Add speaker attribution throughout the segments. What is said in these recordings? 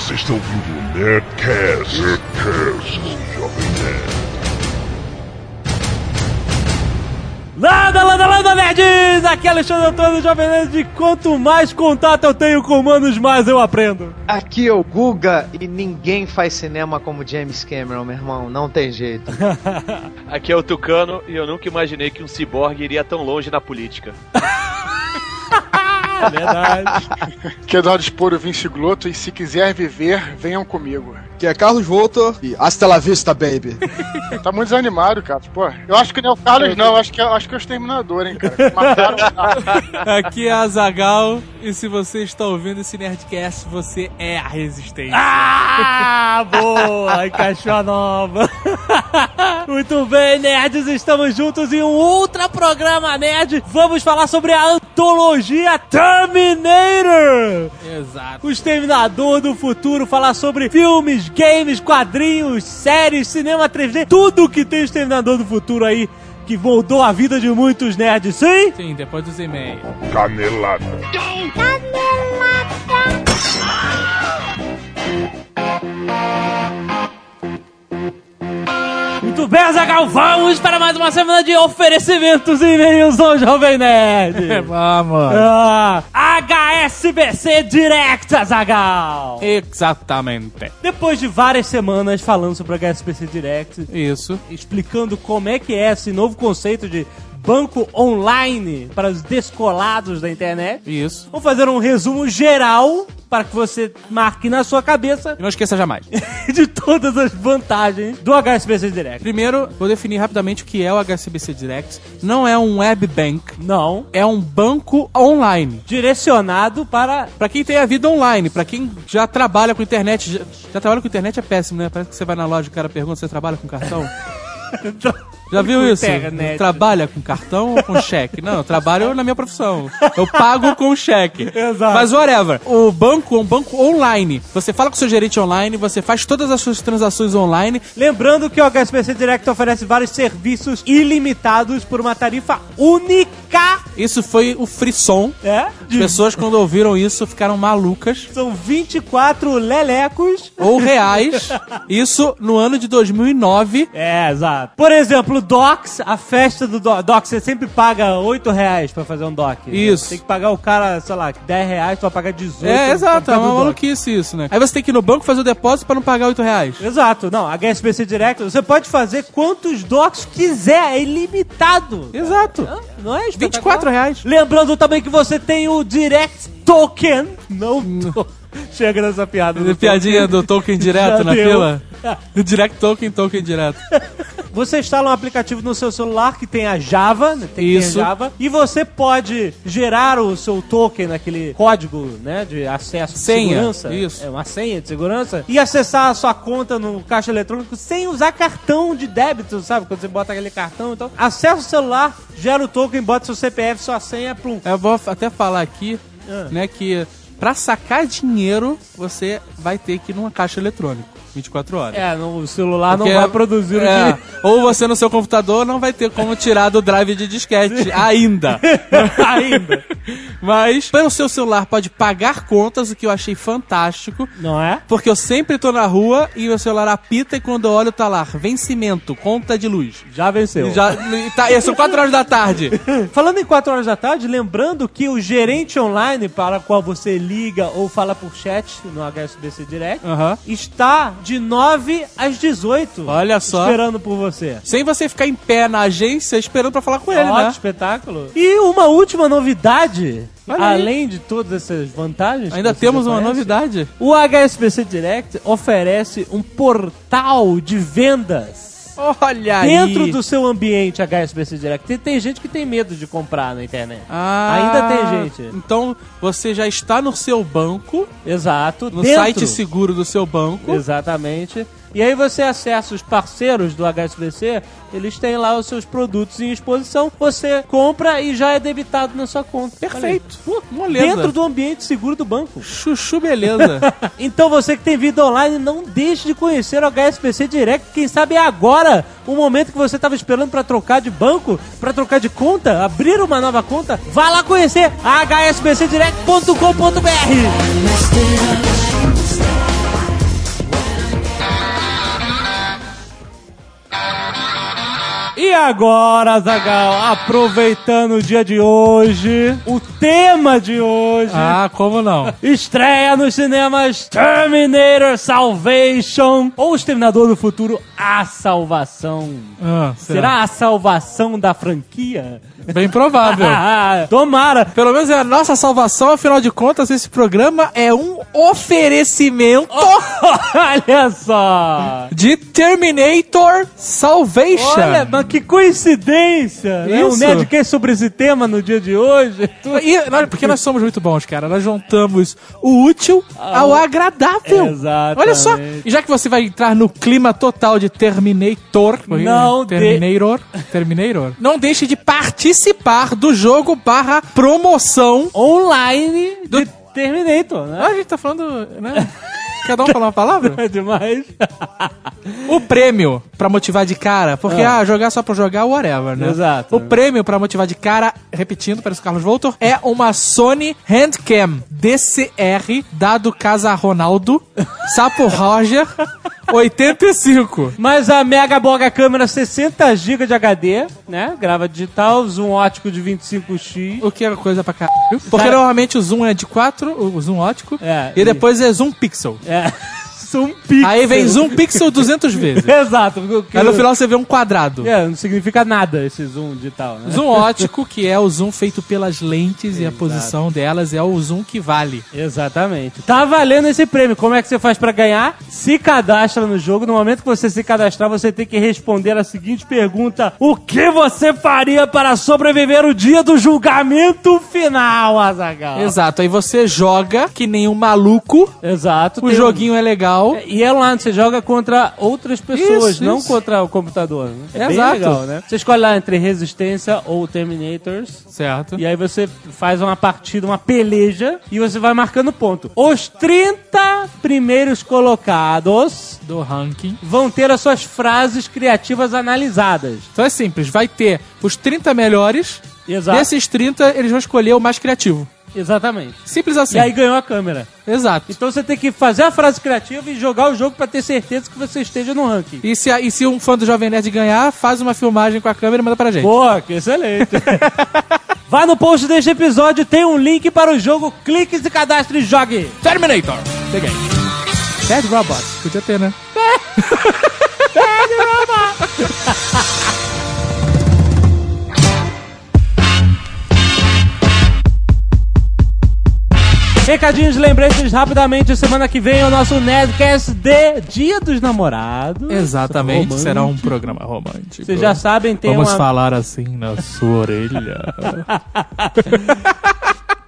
Speaker 1: Você está ouvindo o Nerdcast, Nerdcast Jovem Nerd.
Speaker 2: Landa, landa, landa, nerds! Aqui é Alexandre Antônio, Jovem Nerd. E quanto mais contato eu tenho com humanos, mais eu aprendo.
Speaker 3: Aqui é o Guga e ninguém faz cinema como James Cameron, meu irmão. Não tem jeito.
Speaker 4: Aqui é o Tucano e eu nunca imaginei que um ciborgue iria tão longe na política.
Speaker 2: Verdade.
Speaker 5: Que é Eduardo Esporo Vinci Gloto e se quiser viver, venham comigo.
Speaker 6: Que é Carlos Voltor e Hasta la vista, baby.
Speaker 5: Tá muito desanimado, cara. Pô, eu acho que não é o Carlos, não. Eu acho que, é- acho que é o Exterminador, hein, cara. Mataram
Speaker 7: Aqui é a Zagal e se você está ouvindo esse Nerdcast, você é a resistência.
Speaker 2: Ah, boa! Encaixou a nova. Muito bem, nerds, estamos juntos em um ultra programa nerd. Vamos falar sobre a antologia Terminator.
Speaker 7: Exato.
Speaker 2: O Exterminador do Futuro, falar sobre filmes, games, quadrinhos, séries, cinema 3D, tudo que tem Exterminador do Futuro aí, que moldou a vida de muitos nerds, sim?
Speaker 7: Sim, depois dos e-mails.
Speaker 1: Canelada.
Speaker 2: Muito bem, Azaghal, vamos para mais uma semana de oferecimentos e e-mails ao Jovem Nerd.
Speaker 7: Vamos.
Speaker 2: Ah, HSBC Direct, Azagal.
Speaker 7: Exatamente.
Speaker 2: Depois de várias semanas falando sobre HSBC Direct,
Speaker 7: Isso.
Speaker 2: explicando como é que é esse novo conceito de banco online para os descolados da internet,
Speaker 7: Isso.
Speaker 2: vamos fazer um resumo geral para que você marque na sua cabeça
Speaker 7: E não esqueça jamais.
Speaker 2: de todas as vantagens do HSBC Direct.
Speaker 7: Primeiro, vou definir rapidamente o que é o HSBC Direct. Não é um web bank,
Speaker 2: Não.
Speaker 7: é um banco online.
Speaker 2: Direcionado para
Speaker 7: Pra quem tem a vida online, pra quem já trabalha com internet, já, já trabalha com internet é péssimo, né? Parece que você vai na loja e o cara pergunta se você trabalha com cartão. Já viu isso?
Speaker 2: internet.
Speaker 7: Trabalha com cartão ou com cheque? Não, eu trabalho na minha profissão. Eu pago com cheque.
Speaker 2: Exato.
Speaker 7: Mas whatever. O banco é um banco online. Você fala com o seu gerente online, você faz todas as suas transações online.
Speaker 2: Lembrando que o HSBC Direct oferece vários serviços ilimitados por uma tarifa única.
Speaker 7: Isso foi o frisson.
Speaker 2: É?
Speaker 7: As pessoas, quando ouviram isso, ficaram malucas.
Speaker 2: São 24 lelecos.
Speaker 7: Ou reais. Isso no ano de 2009.
Speaker 2: É, exato. Por exemplo, Docs, a festa do Do- Docs, você sempre paga 8 reais pra fazer um Doc. né?
Speaker 7: Isso.
Speaker 2: Tem que pagar o cara, sei lá, 10 reais, tu vai pagar 18.
Speaker 7: É, exato, é uma maluquice isso, né? Aí você tem que ir no banco fazer o depósito pra não pagar 8 reais.
Speaker 2: Exato, não, HSBC Direct, você pode fazer quantos docs quiser, é ilimitado.
Speaker 7: Exato.
Speaker 2: Não, não é
Speaker 7: 24 reais.
Speaker 2: Lembrando também que você tem o Direct Token. Não tô... Chega nessa piada. do
Speaker 7: Piadinha do token direto na
Speaker 2: deu.
Speaker 7: fila. Direct token, token direto.
Speaker 2: Você instala um aplicativo no seu celular que tem a Java, né, tem,
Speaker 7: Isso.
Speaker 2: Java, e você pode gerar o seu token naquele código, né, de acesso de
Speaker 7: Senha,
Speaker 2: segurança.
Speaker 7: isso.
Speaker 2: É uma senha de segurança e acessar a sua conta no caixa eletrônico sem usar cartão de débito, sabe? Quando você bota aquele cartão, então acessa o celular, gera o token, bota seu CPF, sua senha, plum.
Speaker 7: Eu vou até falar aqui,
Speaker 2: Ah.
Speaker 7: né, que pra sacar dinheiro, você vai ter que ir numa caixa eletrônica. 24 horas.
Speaker 2: É, no, o celular
Speaker 7: Porque-
Speaker 2: não vai produzir o
Speaker 7: é,
Speaker 2: que...
Speaker 7: Ou você no seu computador não vai ter como tirar do drive de disquete ainda.
Speaker 2: Ainda.
Speaker 7: Mas pelo seu celular pode pagar contas, o que eu achei fantástico.
Speaker 2: Não é?
Speaker 7: Porque eu sempre tô na rua e meu celular apita e quando eu olho tá lá, vencimento, conta de luz.
Speaker 2: Já venceu.
Speaker 7: E já, e tá, e são 4 horas da tarde.
Speaker 2: Falando em 4 horas da tarde, lembrando que o gerente online para o qual você liga ou fala por chat no HSBC Direct
Speaker 7: Aham.
Speaker 2: está de 9 às 18.
Speaker 7: Olha só.
Speaker 2: Esperando por você.
Speaker 7: Sem você ficar em pé na agência esperando pra falar com ele,
Speaker 2: Ótimo
Speaker 7: né?
Speaker 2: espetáculo. E uma última novidade.
Speaker 7: Olha aí.
Speaker 2: Além de todas essas vantagens.
Speaker 7: Ainda temos uma novidade.
Speaker 2: O HSBC Direct oferece um portal de vendas.
Speaker 7: Olha aí.
Speaker 2: Dentro do seu ambiente HSBC Direct. Tem, tem gente que tem medo de comprar na internet.
Speaker 7: Ah,
Speaker 2: Ainda tem gente.
Speaker 7: Então você já está no seu banco,
Speaker 2: Exato.
Speaker 7: no
Speaker 2: dentro.
Speaker 7: site seguro do seu banco.
Speaker 2: Exatamente. E aí você acessa os parceiros do HSBC, eles têm lá os seus produtos em exposição, você compra e já é debitado na sua conta.
Speaker 7: Perfeito. Pô.
Speaker 2: Dentro do ambiente seguro do banco.
Speaker 7: Chuchu, beleza.
Speaker 2: Então você que tem vida online, não deixe de conhecer o HSBC Direct. Quem sabe é agora o momento que você estava esperando para trocar de banco, para trocar de conta, abrir uma nova conta. Vá lá conhecer hsbcdirect.com.br. E agora, Zagal, aproveitando o dia de hoje, o tema de hoje.
Speaker 7: Ah, como não?
Speaker 2: Estreia nos cinemas Terminator Salvation ou Exterminador do Futuro A Salvação.
Speaker 7: Ah,
Speaker 2: Será a salvação da franquia?
Speaker 7: Bem provável.
Speaker 2: Tomara!
Speaker 7: Pelo menos é a nossa salvação, afinal de contas, esse programa é um oferecimento
Speaker 2: Olha só!
Speaker 7: de Terminator Salvation.
Speaker 2: Olha, mas que coincidência! Né? Um
Speaker 7: Isso.
Speaker 2: Nerdcast sobre esse tema no dia de hoje.
Speaker 7: E, porque nós somos muito bons, cara. Nós juntamos o útil ao agradável.
Speaker 2: Exatamente.
Speaker 7: Olha só. E já que você vai entrar no clima total de Terminator.
Speaker 2: Não de-
Speaker 7: Terminator. Terminator. Não deixe de participar do jogo barra promoção.
Speaker 2: Online
Speaker 7: Do-
Speaker 2: de Terminator, né?
Speaker 7: Ah, a gente tá falando, né? Cada um falar uma palavra?
Speaker 2: É demais.
Speaker 7: O prêmio pra motivar de cara, porque ah, jogar só pra jogar, whatever, né?
Speaker 2: Exato.
Speaker 7: O prêmio pra motivar de cara, repetindo, para o Carlos Voltor, é uma Sony Handcam DCR, dado Casa Ronaldo, Sapo Roger, 85.
Speaker 2: Mas a Mega Boga câmera 60 GB de HD, né? Grava digital, zoom ótico de 25x.
Speaker 7: O que é coisa pra caralho. Porque
Speaker 2: Cara-
Speaker 7: normalmente o zoom é de 4, o zoom ótico,
Speaker 2: É,
Speaker 7: e depois é zoom pixel.
Speaker 2: É. Zoom pixel.
Speaker 7: Aí vem zoom pixel 200 vezes.
Speaker 2: Exato. porque-
Speaker 7: Aí no final você vê um quadrado.
Speaker 2: É, não significa nada esse zoom digital, né?
Speaker 7: Zoom ótico, que é o zoom feito pelas lentes e a posição delas é o zoom que vale.
Speaker 2: Exatamente. Tá valendo esse prêmio. Como é que você faz pra ganhar? Se cadastra no jogo. No momento que você se cadastrar, você tem que responder a seguinte pergunta: O que você faria para sobreviver o dia do julgamento final, Azagal?
Speaker 7: Exato, aí você joga que nem um maluco,
Speaker 2: Exato.
Speaker 7: o
Speaker 2: um-
Speaker 7: joguinho é legal.
Speaker 2: E é online, você joga contra outras pessoas,
Speaker 7: Isso,
Speaker 2: não
Speaker 7: isso.
Speaker 2: contra o computador. Né? É bem
Speaker 7: Exato.
Speaker 2: legal, né? Você escolhe lá entre Resistência ou Terminators.
Speaker 7: Certo.
Speaker 2: E aí você faz uma partida, uma peleja, e você vai marcando ponto. Os 30 primeiros colocados
Speaker 7: Do ranking.
Speaker 2: vão ter as suas frases criativas analisadas.
Speaker 7: Então é simples, vai ter os 30 melhores,
Speaker 2: Exato.
Speaker 7: desses 30 eles vão escolher o mais criativo.
Speaker 2: Exatamente.
Speaker 7: Simples assim.
Speaker 2: E aí ganhou a câmera.
Speaker 7: Exato.
Speaker 2: Então você tem que fazer a frase criativa e jogar o jogo pra ter certeza que você esteja no ranking.
Speaker 7: E se, e se um fã do Jovem Nerd ganhar, faz uma filmagem com a câmera e manda pra gente.
Speaker 2: Boa, que excelente. Vá no post deste episódio, tem um link para o jogo. Clique, se cadastre e jogue.
Speaker 7: Terminator! Peguei. Bad Robot. Podia ter, né?
Speaker 2: Recadinhos, lembretes rapidamente. Semana que vem é o nosso Nerdcast de Dia dos Namorados.
Speaker 7: Exatamente,
Speaker 2: Romântico.
Speaker 7: será um programa romântico.
Speaker 2: Vocês já sabem, tem
Speaker 7: Vamos
Speaker 2: uma...
Speaker 7: falar assim na sua orelha.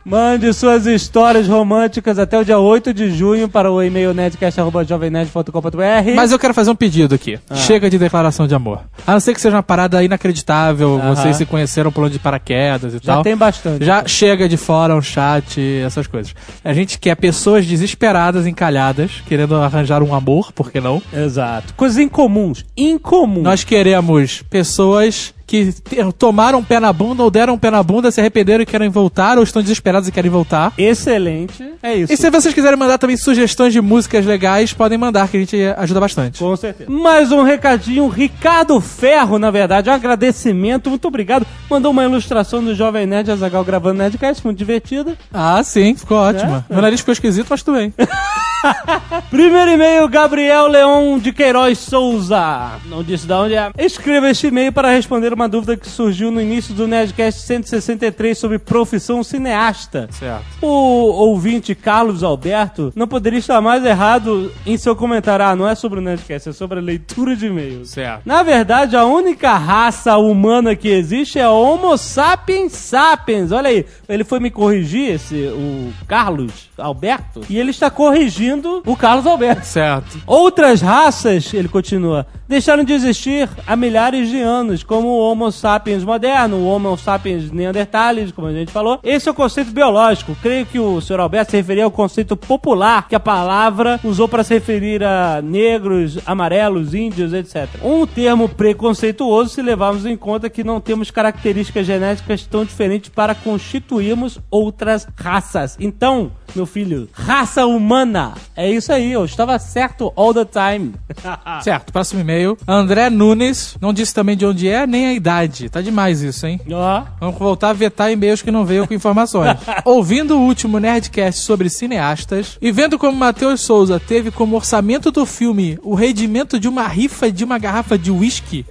Speaker 2: Mande suas histórias românticas até o dia 8 de junho para o e-mail nerdcast.jovemnerd.com.br.
Speaker 7: Mas eu quero fazer um pedido aqui. Chega de declaração de amor. A não ser que seja uma parada inacreditável, vocês se conheceram pulando de paraquedas e
Speaker 2: já
Speaker 7: tal.
Speaker 2: tem bastante.
Speaker 7: Já chega de fora um chat, essas coisas. A gente quer pessoas desesperadas, encalhadas, querendo arranjar um amor, por que não?
Speaker 2: Exato. Coisas incomuns. Incomuns.
Speaker 7: Nós queremos pessoas que tomaram pé na bunda ou deram um pé na bunda, se arrependeram e querem voltar, ou estão desesperados e querem voltar.
Speaker 2: Excelente. É isso.
Speaker 7: E se vocês quiserem mandar também sugestões de músicas legais, podem mandar, que a gente ajuda bastante.
Speaker 2: Com certeza. Mais um recadinho, Ricardo Ferro, na verdade, um agradecimento, muito obrigado. Mandou uma ilustração do Jovem Nerd Azagal gravando Nerdcast, muito divertida.
Speaker 7: Ah, sim, ficou ótima.
Speaker 2: É?
Speaker 7: Meu nariz ficou esquisito, mas tudo bem.
Speaker 2: Primeiro e-mail, Gabriel Leon de Queiroz Souza. Não disse de onde é. Escreva este e-mail para responder uma dúvida que surgiu no início do Nerdcast 163 sobre profissão cineasta.
Speaker 7: Certo.
Speaker 2: O ouvinte Carlos Alberto não poderia estar mais errado em seu comentário. Ah, não é sobre o Nerdcast, é sobre a leitura de e-mails.
Speaker 7: Certo.
Speaker 2: Na verdade, a única raça humana que existe é Homo sapiens sapiens. Olha aí, ele foi me corrigir, esse, o Carlos Alberto, e ele está corrigindo o Carlos Alberto.
Speaker 7: Certo.
Speaker 2: Outras raças, ele continua, deixaram de existir há milhares de anos, como o Homo sapiens moderno, o Homo sapiens neanderthalis, como a gente falou. Esse é o conceito biológico. Creio que o Sr. Alberto se referia ao conceito popular que a palavra usou para se referir a negros, amarelos, índios, etc. Um termo preconceituoso se levarmos em conta que não temos características genéticas tão diferentes para constituirmos outras raças. Então, meu filho, raça humana É isso aí, eu estava certo all the time.
Speaker 7: Certo, próximo e-mail. André Nunes, não disse também de onde é, nem a idade. Tá demais isso, hein?
Speaker 2: Ó,
Speaker 7: Vamos voltar a vetar e-mails que não veio com informações. Ouvindo o último Nerdcast sobre cineastas e vendo como Matheus Souza teve como orçamento do filme o rendimento de uma rifa de uma garrafa de whisky,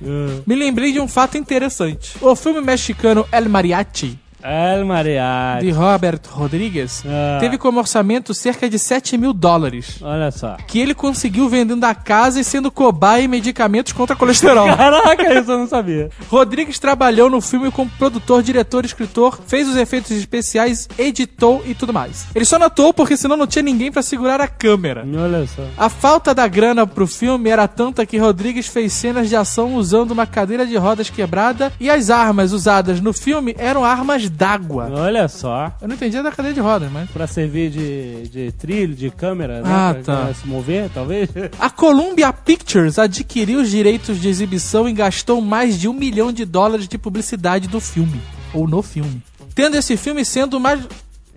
Speaker 7: me lembrei de um fato interessante. O filme mexicano El Mariachi,
Speaker 2: El Mariachi.
Speaker 7: de Robert Rodrigues,
Speaker 2: Ah.
Speaker 7: teve como orçamento cerca de 7 mil dólares.
Speaker 2: Olha só.
Speaker 7: Que ele conseguiu vendendo a casa e sendo cobaia em medicamentos contra colesterol.
Speaker 2: Caraca, isso eu não sabia.
Speaker 7: Rodrigues trabalhou no filme como produtor, diretor, escritor, fez os efeitos especiais, editou e tudo mais. Ele só não atuou porque senão não tinha ninguém pra segurar a câmera.
Speaker 2: Olha só.
Speaker 7: A falta da grana pro filme era tanta que Rodrigues fez cenas de ação usando uma cadeira de rodas quebrada e as armas usadas no filme eram armas d'água.
Speaker 2: Olha só.
Speaker 7: Eu não entendi da cadeira de rodas, mas.
Speaker 2: Pra servir de, de trilho, de câmera, né?
Speaker 7: Ah,
Speaker 2: pra,
Speaker 7: tá.
Speaker 2: pra se mover, talvez.
Speaker 7: A Columbia Pictures adquiriu os direitos de exibição e gastou mais de um milhão de dólares de publicidade do filme. Ou no filme. Tendo esse filme sendo mais.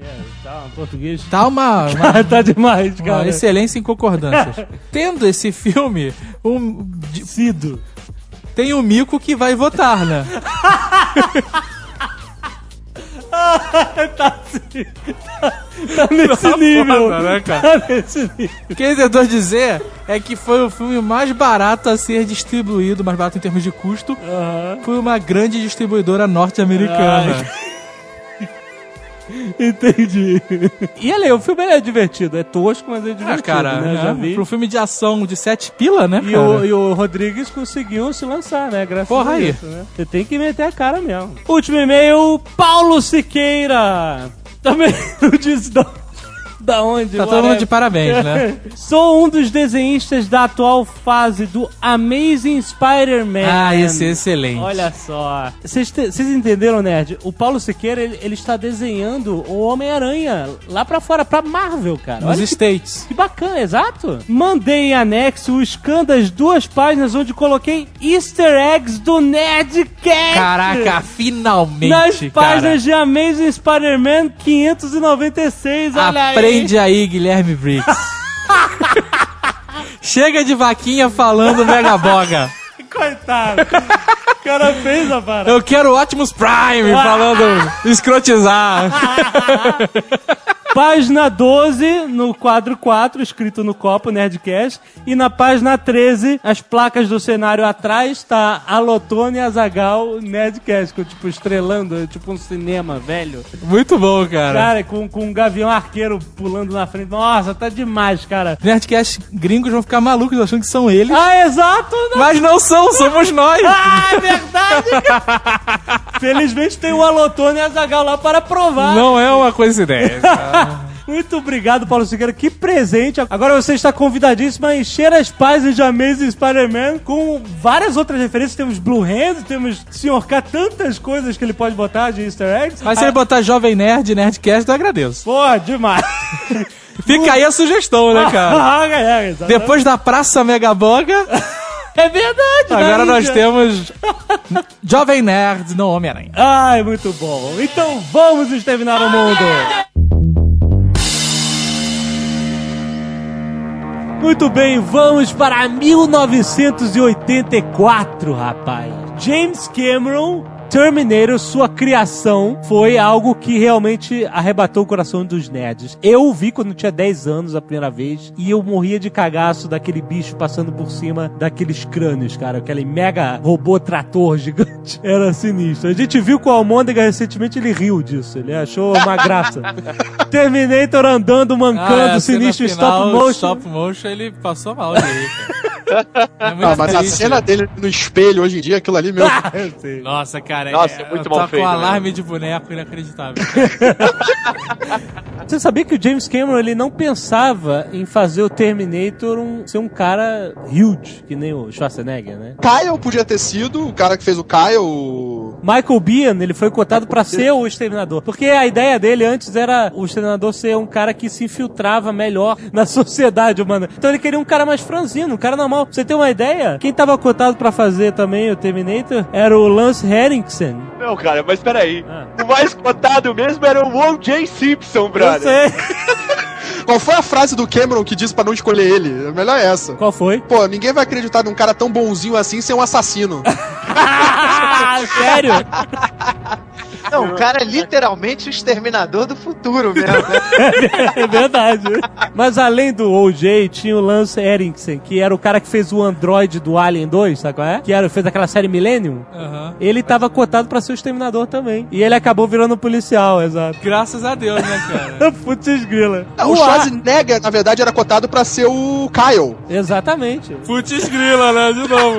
Speaker 2: É, tá, em português.
Speaker 7: Tá uma, uma
Speaker 2: tá demais,
Speaker 7: Uma
Speaker 2: cara.
Speaker 7: excelência em concordâncias. Tendo esse filme, um,
Speaker 2: Cido.
Speaker 7: tem o mico que vai votar, né?
Speaker 2: Tá nesse nível.
Speaker 7: foda, né, cara?
Speaker 2: Tá nesse nível.
Speaker 7: O que eu tentando dizer é que foi o filme mais barato a ser distribuído, mais barato em termos de custo, por uma grande distribuidora norte-americana.
Speaker 2: Entendi. E ali, o filme é divertido. É tosco, mas é divertido,
Speaker 7: Ah, cara,
Speaker 2: né? Já
Speaker 7: né?
Speaker 2: vi.
Speaker 7: pro filme de ação de sete pila, né,
Speaker 2: E
Speaker 7: cara?
Speaker 2: o, e o Rodrigues conseguiu se lançar, né? Graças
Speaker 7: Porra
Speaker 2: a
Speaker 7: aí.
Speaker 2: isso, né? Você tem que meter a cara mesmo. Último e-mail, Paulo Siqueira. Também não disse da, da onde.
Speaker 7: Tá todo mundo de parabéns, né?
Speaker 2: Sou um dos desenhistas da atual fase do Amazing Spider-Man.
Speaker 7: Ah, esse é excelente.
Speaker 2: Olha só. Vocês te- vocês entenderam, Nerd? O Paulo Siqueira, ele, ele está desenhando o Homem-Aranha lá pra fora, pra Marvel, cara.
Speaker 7: Nos
Speaker 2: Olha que
Speaker 7: States.
Speaker 2: que bacana, exato. Mandei em anexo o scan das duas páginas onde coloquei easter eggs do Nerdcast.
Speaker 7: Caraca, finalmente,
Speaker 2: Nas
Speaker 7: cara.
Speaker 2: páginas de Amazing Spider-Man 596, olha
Speaker 7: Aprende aí, Guilherme Briggs. Chega de vaquinha falando mega boga.
Speaker 2: aí. Coitado. O cara fez a parada.
Speaker 7: Eu quero Optimus Prime falando escrotizar.
Speaker 2: Página 12, no quadro 4, escrito no copo Nerdcast. E na página 13, as placas do cenário atrás, tá Alotone e Azagal Nerdcast, com, tipo, estrelando, tipo um cinema velho.
Speaker 7: Muito bom, cara.
Speaker 2: Cara, com, com um gavião arqueiro pulando na frente. Nossa, tá demais, cara.
Speaker 7: Nerdcast gringos vão ficar malucos achando que são eles.
Speaker 2: Ah, exato! Não.
Speaker 7: Mas não são, somos nós.
Speaker 2: Ah, é verdade! Felizmente tem o Alotone e Azagal lá para provar.
Speaker 7: Não é uma coincidência.
Speaker 2: Muito obrigado, Paulo Siqueira. Que presente. Agora você está convidadíssimo a encher as páginas de Amazing Spider-Man com várias outras referências. Temos Blue Hand, temos Sr. K, tantas coisas que ele pode botar de easter eggs.
Speaker 7: Mas se ele botar Jovem Nerd, Nerdcast, eu agradeço.
Speaker 2: Pô, demais.
Speaker 7: Fica aí a sugestão, né, cara?
Speaker 2: Ah, é, exatamente.
Speaker 7: Depois da Praça Megaboga,
Speaker 2: É verdade.
Speaker 7: agora
Speaker 2: né,
Speaker 7: nós
Speaker 2: Índia?
Speaker 7: temos Jovem Nerd no Homem-Aranha.
Speaker 2: Ai, muito bom. Então vamos exterminar o mundo. Muito bem, vamos para 1984, rapaz. James Cameron, Terminator, sua criação, foi algo que realmente arrebatou o coração dos nerds. Eu vi quando eu tinha 10 anos a primeira vez e eu morria de cagaço daquele bicho passando por cima daqueles crânios, cara. Aquele mega robô trator gigante. Era sinistro. A gente viu com o Almôndega recentemente, ele riu disso. Ele achou uma graça. Terminator andando, mancando,
Speaker 7: Ah,
Speaker 2: sinistro,
Speaker 7: cena final,
Speaker 2: stop motion.
Speaker 7: Stop motion, ele passou mal aí, cara. É
Speaker 6: Não, mas a
Speaker 7: triste.
Speaker 6: cena dele no espelho hoje em dia, aquilo ali, meu.
Speaker 2: Ah.
Speaker 7: Nossa, cara,
Speaker 4: Nossa,
Speaker 7: é,
Speaker 4: muito
Speaker 7: tá
Speaker 4: mal feito,
Speaker 7: com
Speaker 4: né?
Speaker 7: alarme de boneco inacreditável.
Speaker 2: Você sabia que o James Cameron ele não pensava em fazer o Terminator um- ser um cara huge, que nem o Schwarzenegger, né?
Speaker 6: Kyle podia ter sido o cara que fez o Kyle.
Speaker 2: Michael Biehn, ele foi cotado pra ser o Exterminador. Porque a ideia dele antes era o Exterminador ser um cara que se infiltrava melhor na sociedade humana. Então ele queria um cara mais franzino, um cara normal. Pra você ter uma ideia, quem tava cotado pra fazer também o Terminator era o Lance Henriksen.
Speaker 4: Não, cara, mas peraí.
Speaker 2: Ah.
Speaker 4: O mais cotado mesmo era o O.J. Simpson,
Speaker 2: Eu
Speaker 4: brother.
Speaker 2: sei.
Speaker 6: Qual foi a frase do Cameron que disse pra não escolher ele? É melhor essa.
Speaker 2: Qual foi?
Speaker 6: Pô, ninguém vai acreditar num cara tão bonzinho assim ser um assassino.
Speaker 2: Sério?
Speaker 3: Não, o cara é literalmente o exterminador do futuro mesmo, né?
Speaker 2: É verdade. Mas além do OJ, tinha o Lance Erickson, que era o cara que fez o Android do Alien 2, sabe qual é? Que era, fez aquela série Millennium. Ele tava cotado pra ser o exterminador também. E ele acabou virando policial, exato.
Speaker 7: Graças a Deus, né, cara?
Speaker 2: Putz grila.
Speaker 6: o
Speaker 2: Uá.
Speaker 6: Schwarzenegger, na verdade, era cotado pra ser o Kyle.
Speaker 2: Exatamente.
Speaker 7: Putz grila, né? De novo.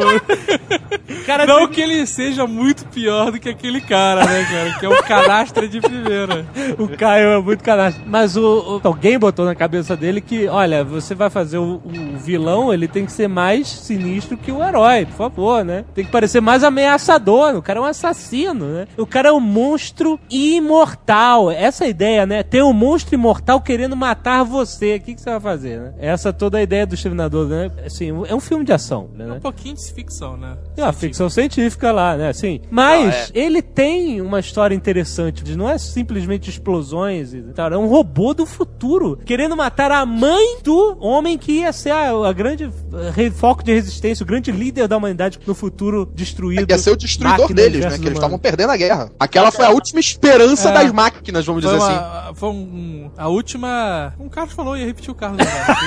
Speaker 2: Cara,
Speaker 7: Não que ele seja muito pior do que aquele cara, né, cara? Que é um canastra de primeira.
Speaker 2: O Caio é muito canastra. Mas o, o- alguém botou na cabeça dele que, olha, você vai fazer o, o vilão, ele tem que ser mais sinistro que o herói, por favor, né? Tem que parecer mais ameaçador. O cara é um assassino, né? O cara é um monstro imortal. Essa é ideia, né? Tem um monstro imortal querendo matar você. O que, que você vai fazer, né? Essa é toda a ideia do Exterminador, né? Assim, é um filme de ação, né?
Speaker 7: Um pouquinho de ficção, né?
Speaker 2: É uma ficção científica lá, né? Assim, mas ele tem uma história interessante. de Não é simplesmente explosões e tal. É um robô do futuro querendo matar a mãe do homem que ia ser a, a grande eh, re- foco de resistência, o grande líder da humanidade no futuro destruído.
Speaker 6: Ia ser o destruidor deles, né? Que eles estavam perdendo a guerra. Aquela foi a última esperança
Speaker 7: É.
Speaker 6: das máquinas, vamos dizer assim.
Speaker 7: uma, foi um, a última. Um Carlos falou, ia repetir o Carlos agora.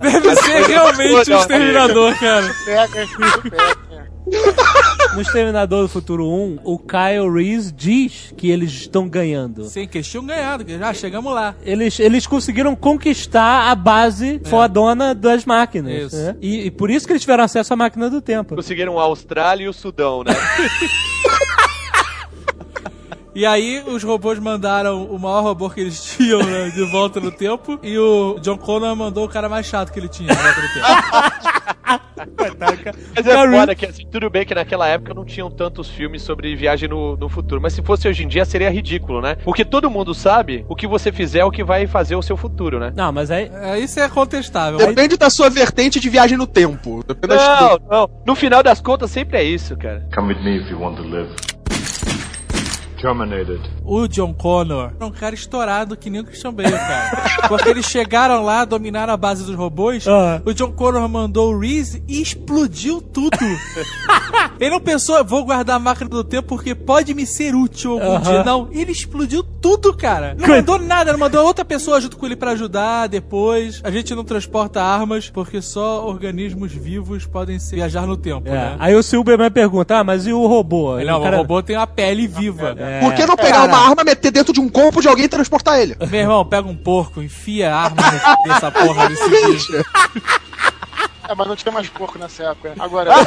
Speaker 7: Deve ser realmente um exterminador, cara.
Speaker 5: Pega, isso pega.
Speaker 2: No Exterminador do Futuro 1, o Kyle Reese diz que eles estão ganhando.
Speaker 7: Sim, que eles tinham ganhado, que já chegamos lá.
Speaker 2: Eles, eles conseguiram conquistar a base fodona das máquinas.
Speaker 7: Isso.
Speaker 2: né? E, e por isso que eles tiveram acesso à máquina do tempo.
Speaker 4: Conseguiram a Austrália e o Sudão, né?
Speaker 7: E aí os robôs mandaram o maior robô que eles tinham né, de volta no tempo. E o John Connor mandou o cara mais chato que ele tinha de volta no tempo.
Speaker 4: Mas é foda que, assim, tudo bem que naquela época não tinham tantos filmes sobre viagem no, no futuro, mas se fosse hoje em dia seria ridículo, né? Porque todo mundo sabe o que você fizer é o que vai fazer o seu futuro, né?
Speaker 2: Não, mas aí.
Speaker 7: É, isso é contestável.
Speaker 6: Depende da sua vertente de viagem no tempo. Depende das
Speaker 4: Não, não. No final das contas sempre é isso, cara.
Speaker 1: Come with me if you want to live. Terminated.
Speaker 7: O John Connor é um cara estourado que nem o Christian Bale, cara. Porque eles chegaram lá, dominaram a base dos robôs.
Speaker 2: Ah.
Speaker 7: O John Connor mandou o Reese e explodiu tudo. ele não pensou, vou guardar a máquina do tempo porque pode me ser útil algum
Speaker 2: Aham.
Speaker 7: dia. Não, ele explodiu tudo, cara. Não mandou nada, não mandou outra pessoa junto com ele pra ajudar depois. A gente não transporta armas porque só organismos vivos podem viajar no tempo,
Speaker 2: É.
Speaker 7: né?
Speaker 2: Aí o Silberman pergunta: ah, mas e o robô?
Speaker 7: Não,
Speaker 2: o cara-
Speaker 7: o robô tem uma pele viva.
Speaker 2: É.
Speaker 6: Por que não pegar
Speaker 2: Cara,
Speaker 6: uma arma, meter dentro de um corpo de alguém e transportar ele?
Speaker 7: Meu irmão, pega um porco, enfia a arma nessa porra desse bicho.
Speaker 5: É, mas não tinha mais porco nessa época. Agora,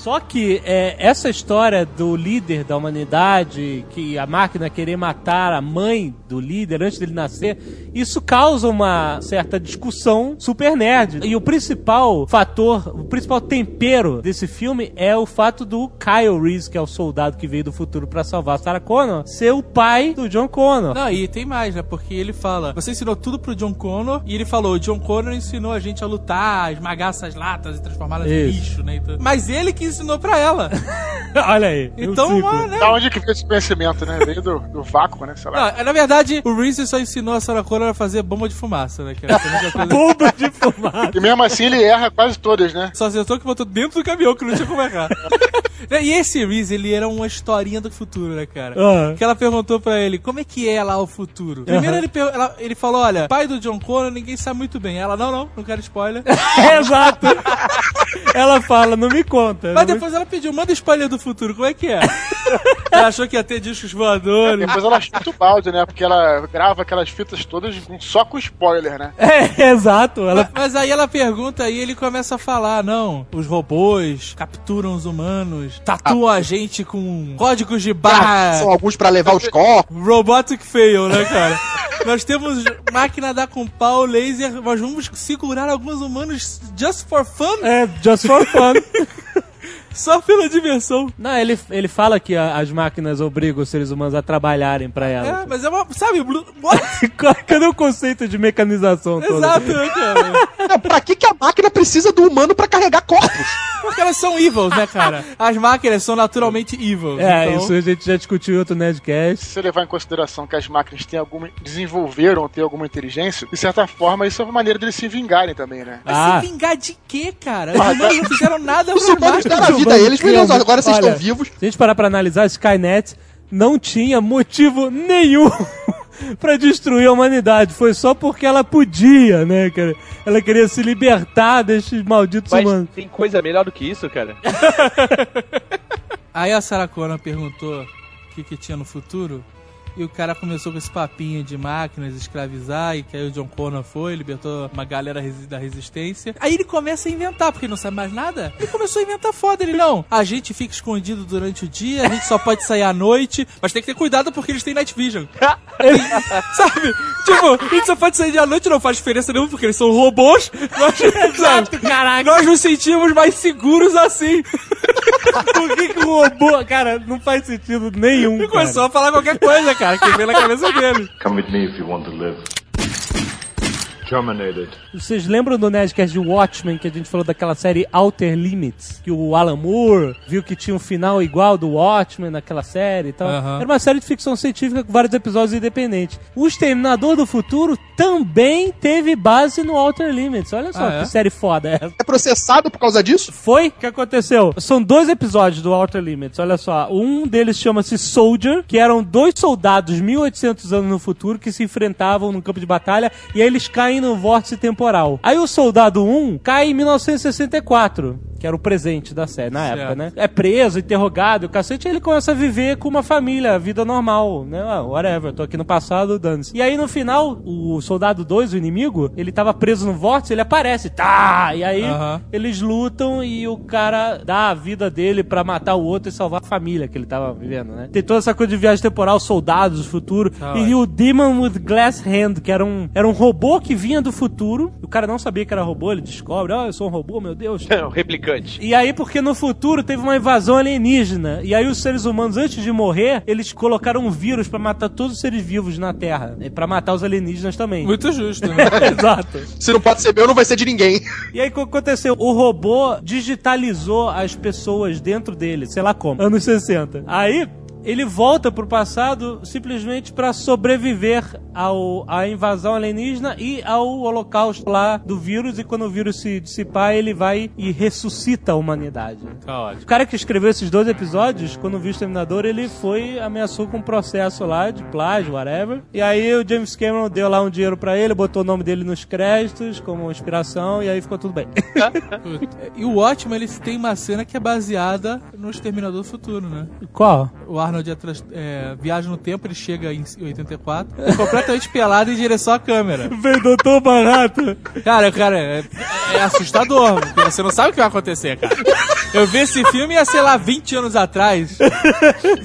Speaker 2: Só que é, essa história do líder da humanidade, que a máquina querer matar a mãe do líder antes dele nascer, isso causa uma certa discussão super nerd. E o principal fator, o principal tempero desse filme é o fato do Kyle Reese, que é o soldado que veio do futuro pra salvar a Sarah Connor, ser o pai do John Connor.
Speaker 7: Não, e tem mais, né? Porque ele fala, você ensinou tudo pro John Connor, e ele falou, o John Connor ensinou a gente a lutar, a esmagar essas latas e transformá-las em lixo, né? Então- Mas ele que ensinou pra ela.
Speaker 2: Olha aí.
Speaker 7: Então,
Speaker 2: o ciclo.
Speaker 7: mano, né?
Speaker 5: da onde que veio esse conhecimento, né? Veio do, do vácuo, né? Sei lá.
Speaker 7: Não, na verdade, o Reese só ensinou a Sarah Connor a fazer bomba de fumaça, né? Que era a coisa...
Speaker 2: Bomba de fumaça.
Speaker 5: E mesmo assim ele erra quase todas, né?
Speaker 7: Só acertou que botou dentro do caminhão, que não tinha como errar. e esse Reese, ele era uma historinha do futuro, né, cara?
Speaker 2: Ah.
Speaker 7: Que ela perguntou pra ele, como é que é lá o futuro? Primeiro ele, ela- ele falou, olha, pai do John Connor, ninguém sabe muito bem. Ela, não, não, não quero spoiler.
Speaker 2: Exato. Ela fala, não me conta.
Speaker 7: Mas
Speaker 2: não me-
Speaker 7: depois ela pediu, manda spoiler do futuro, como é que é? ela achou que ia ter discos voadores.
Speaker 5: Depois ela chuta o balde, né? Porque ela grava aquelas fitas todas só com spoiler, né?
Speaker 2: É, exato. Ela
Speaker 7: Mas, aí ela pergunta e ele começa a falar, não, os robôs capturam os humanos, tatuam a gente com códigos de
Speaker 6: Ah,
Speaker 7: barra...
Speaker 6: São alguns pra levar os corpos.
Speaker 7: Robotic fail, né, cara? Nós temos máquina da com pau, laser, nós vamos segurar alguns humanos just for fun?
Speaker 2: É, just for fun.
Speaker 7: Só pela diversão.
Speaker 2: Não, ele, ele fala que a- as máquinas obrigam os seres humanos a trabalharem pra
Speaker 7: É,
Speaker 2: elas.
Speaker 7: mas é uma. Sabe?
Speaker 2: Cadê o conceito de mecanização todo?
Speaker 7: Exato, né, cara?
Speaker 6: É, pra que, que a máquina precisa do humano pra carregar corpos?
Speaker 7: Porque elas são evils, né, cara? As máquinas são naturalmente evils.
Speaker 2: É,
Speaker 7: então-
Speaker 2: isso a gente já discutiu em outro Nerdcast.
Speaker 5: Se você levar em consideração que as máquinas têm alguma, desenvolveram, têm alguma inteligência, de certa forma, isso é uma maneira deles se vingarem também, né?
Speaker 7: Mas
Speaker 2: Ah.
Speaker 7: se vingar de quê, cara? Os humanos não fizeram nada
Speaker 6: Os
Speaker 7: pra
Speaker 6: humanos deram a
Speaker 7: máquinas.
Speaker 6: Eles, agora vocês
Speaker 2: Olha,
Speaker 6: estão vivos.
Speaker 2: Se a gente parar pra analisar, Skynet não tinha motivo nenhum pra destruir a humanidade. Foi só porque ela podia, né, cara? Ela queria se libertar desses malditos
Speaker 4: Mas
Speaker 2: humanos.
Speaker 4: tem coisa melhor do que isso, cara?
Speaker 7: Aí a Sarah Connor perguntou o que, que tinha no futuro. E o cara começou com esse papinho de máquinas, escravizar, e que aí o John Connor foi, libertou uma galera da resistência. Aí ele começa a inventar, porque ele não sabe mais nada. Ele começou a inventar foda, ele não. A gente fica escondido durante o dia, a gente só pode sair à noite, mas tem que ter cuidado porque eles têm night vision. sabe? Tipo, a gente só pode sair à noite, não faz diferença nenhuma, porque eles são robôs. Nós, Exato,
Speaker 2: caraca.
Speaker 7: Nós nos sentimos mais seguros assim.
Speaker 2: Por que, que o robô, cara, não faz sentido nenhum.
Speaker 7: Ele começou a falar qualquer coisa, cara, que veio na cabeça dele.
Speaker 1: Come with me if you want to live. Terminated.
Speaker 2: Vocês lembram do Nerdcast de Watchmen, que a gente falou daquela série Outer Limits? Que o Alan Moore viu que tinha um final igual do Watchmen naquela série e tal.
Speaker 7: Aham.
Speaker 2: Era uma série de ficção científica com vários episódios independentes. O Exterminador do Futuro também teve base no Outer Limits. Olha só
Speaker 7: Ah, é?
Speaker 2: que série foda é essa.
Speaker 6: É processado por causa disso?
Speaker 2: Foi? O que aconteceu? São dois episódios do Outer Limits, olha só. Um deles chama-se Soldier, que eram dois soldados 1800 anos no futuro que se enfrentavam no campo de batalha e aí eles caem no vórtice temporal. Aí o soldado 1 cai em 1964. Que era o presente da série na
Speaker 7: Certo.
Speaker 2: época, né? É preso, interrogado, o cacete, ele começa a viver com uma família, a vida normal, né? Ah, whatever, tô aqui no passado, dane-se. E aí no final, o soldado 2, o inimigo, ele tava preso no vórtice, ele aparece, tá! E aí eles lutam e o cara dá a vida dele pra matar o outro e salvar a família que ele tava vivendo, né? Tem toda essa coisa de viagem temporal, soldados do futuro.
Speaker 7: Tá
Speaker 2: e o Demon with Glass Hand, que era um, era um robô que vinha do futuro. O cara não sabia que era robô, ele descobre, ó, eu sou um robô, meu Deus.
Speaker 4: Não, replicante.
Speaker 2: E aí, porque no futuro teve uma invasão alienígena. E aí, os seres humanos, antes de morrer, eles colocaram um vírus pra matar todos os seres vivos na Terra. E pra matar os alienígenas também.
Speaker 7: Muito justo, né?
Speaker 2: Exato.
Speaker 6: Se não pode ser meu, não vai ser de ninguém.
Speaker 2: E aí o que aconteceu? O robô digitalizou as pessoas dentro dele, sei lá como, anos 60. Aí ele volta pro passado simplesmente pra sobreviver ao, à invasão alienígena e ao holocausto lá do vírus. E quando o vírus se dissipar, ele vai e ressuscita a humanidade.
Speaker 7: Tá ótimo.
Speaker 2: O cara que escreveu esses dois episódios, quando viu o Exterminador, ele foi, ameaçou com um processo lá de plágio, whatever. E aí o James Cameron deu lá um dinheiro pra ele, botou o nome dele nos créditos como inspiração, e aí ficou tudo bem.
Speaker 7: E o Watchmen, ele tem uma cena que é baseada no Exterminador do Futuro, né?
Speaker 2: Qual?
Speaker 7: O Arnold atras- é, viaja no tempo, ele chega em 84, completamente pelado em direção à câmera.
Speaker 2: Vem, doutor barato.
Speaker 7: Cara, cara, é, é assustador, porque você não sabe o que vai acontecer, cara. Eu vi esse filme há, sei lá, 20 anos atrás.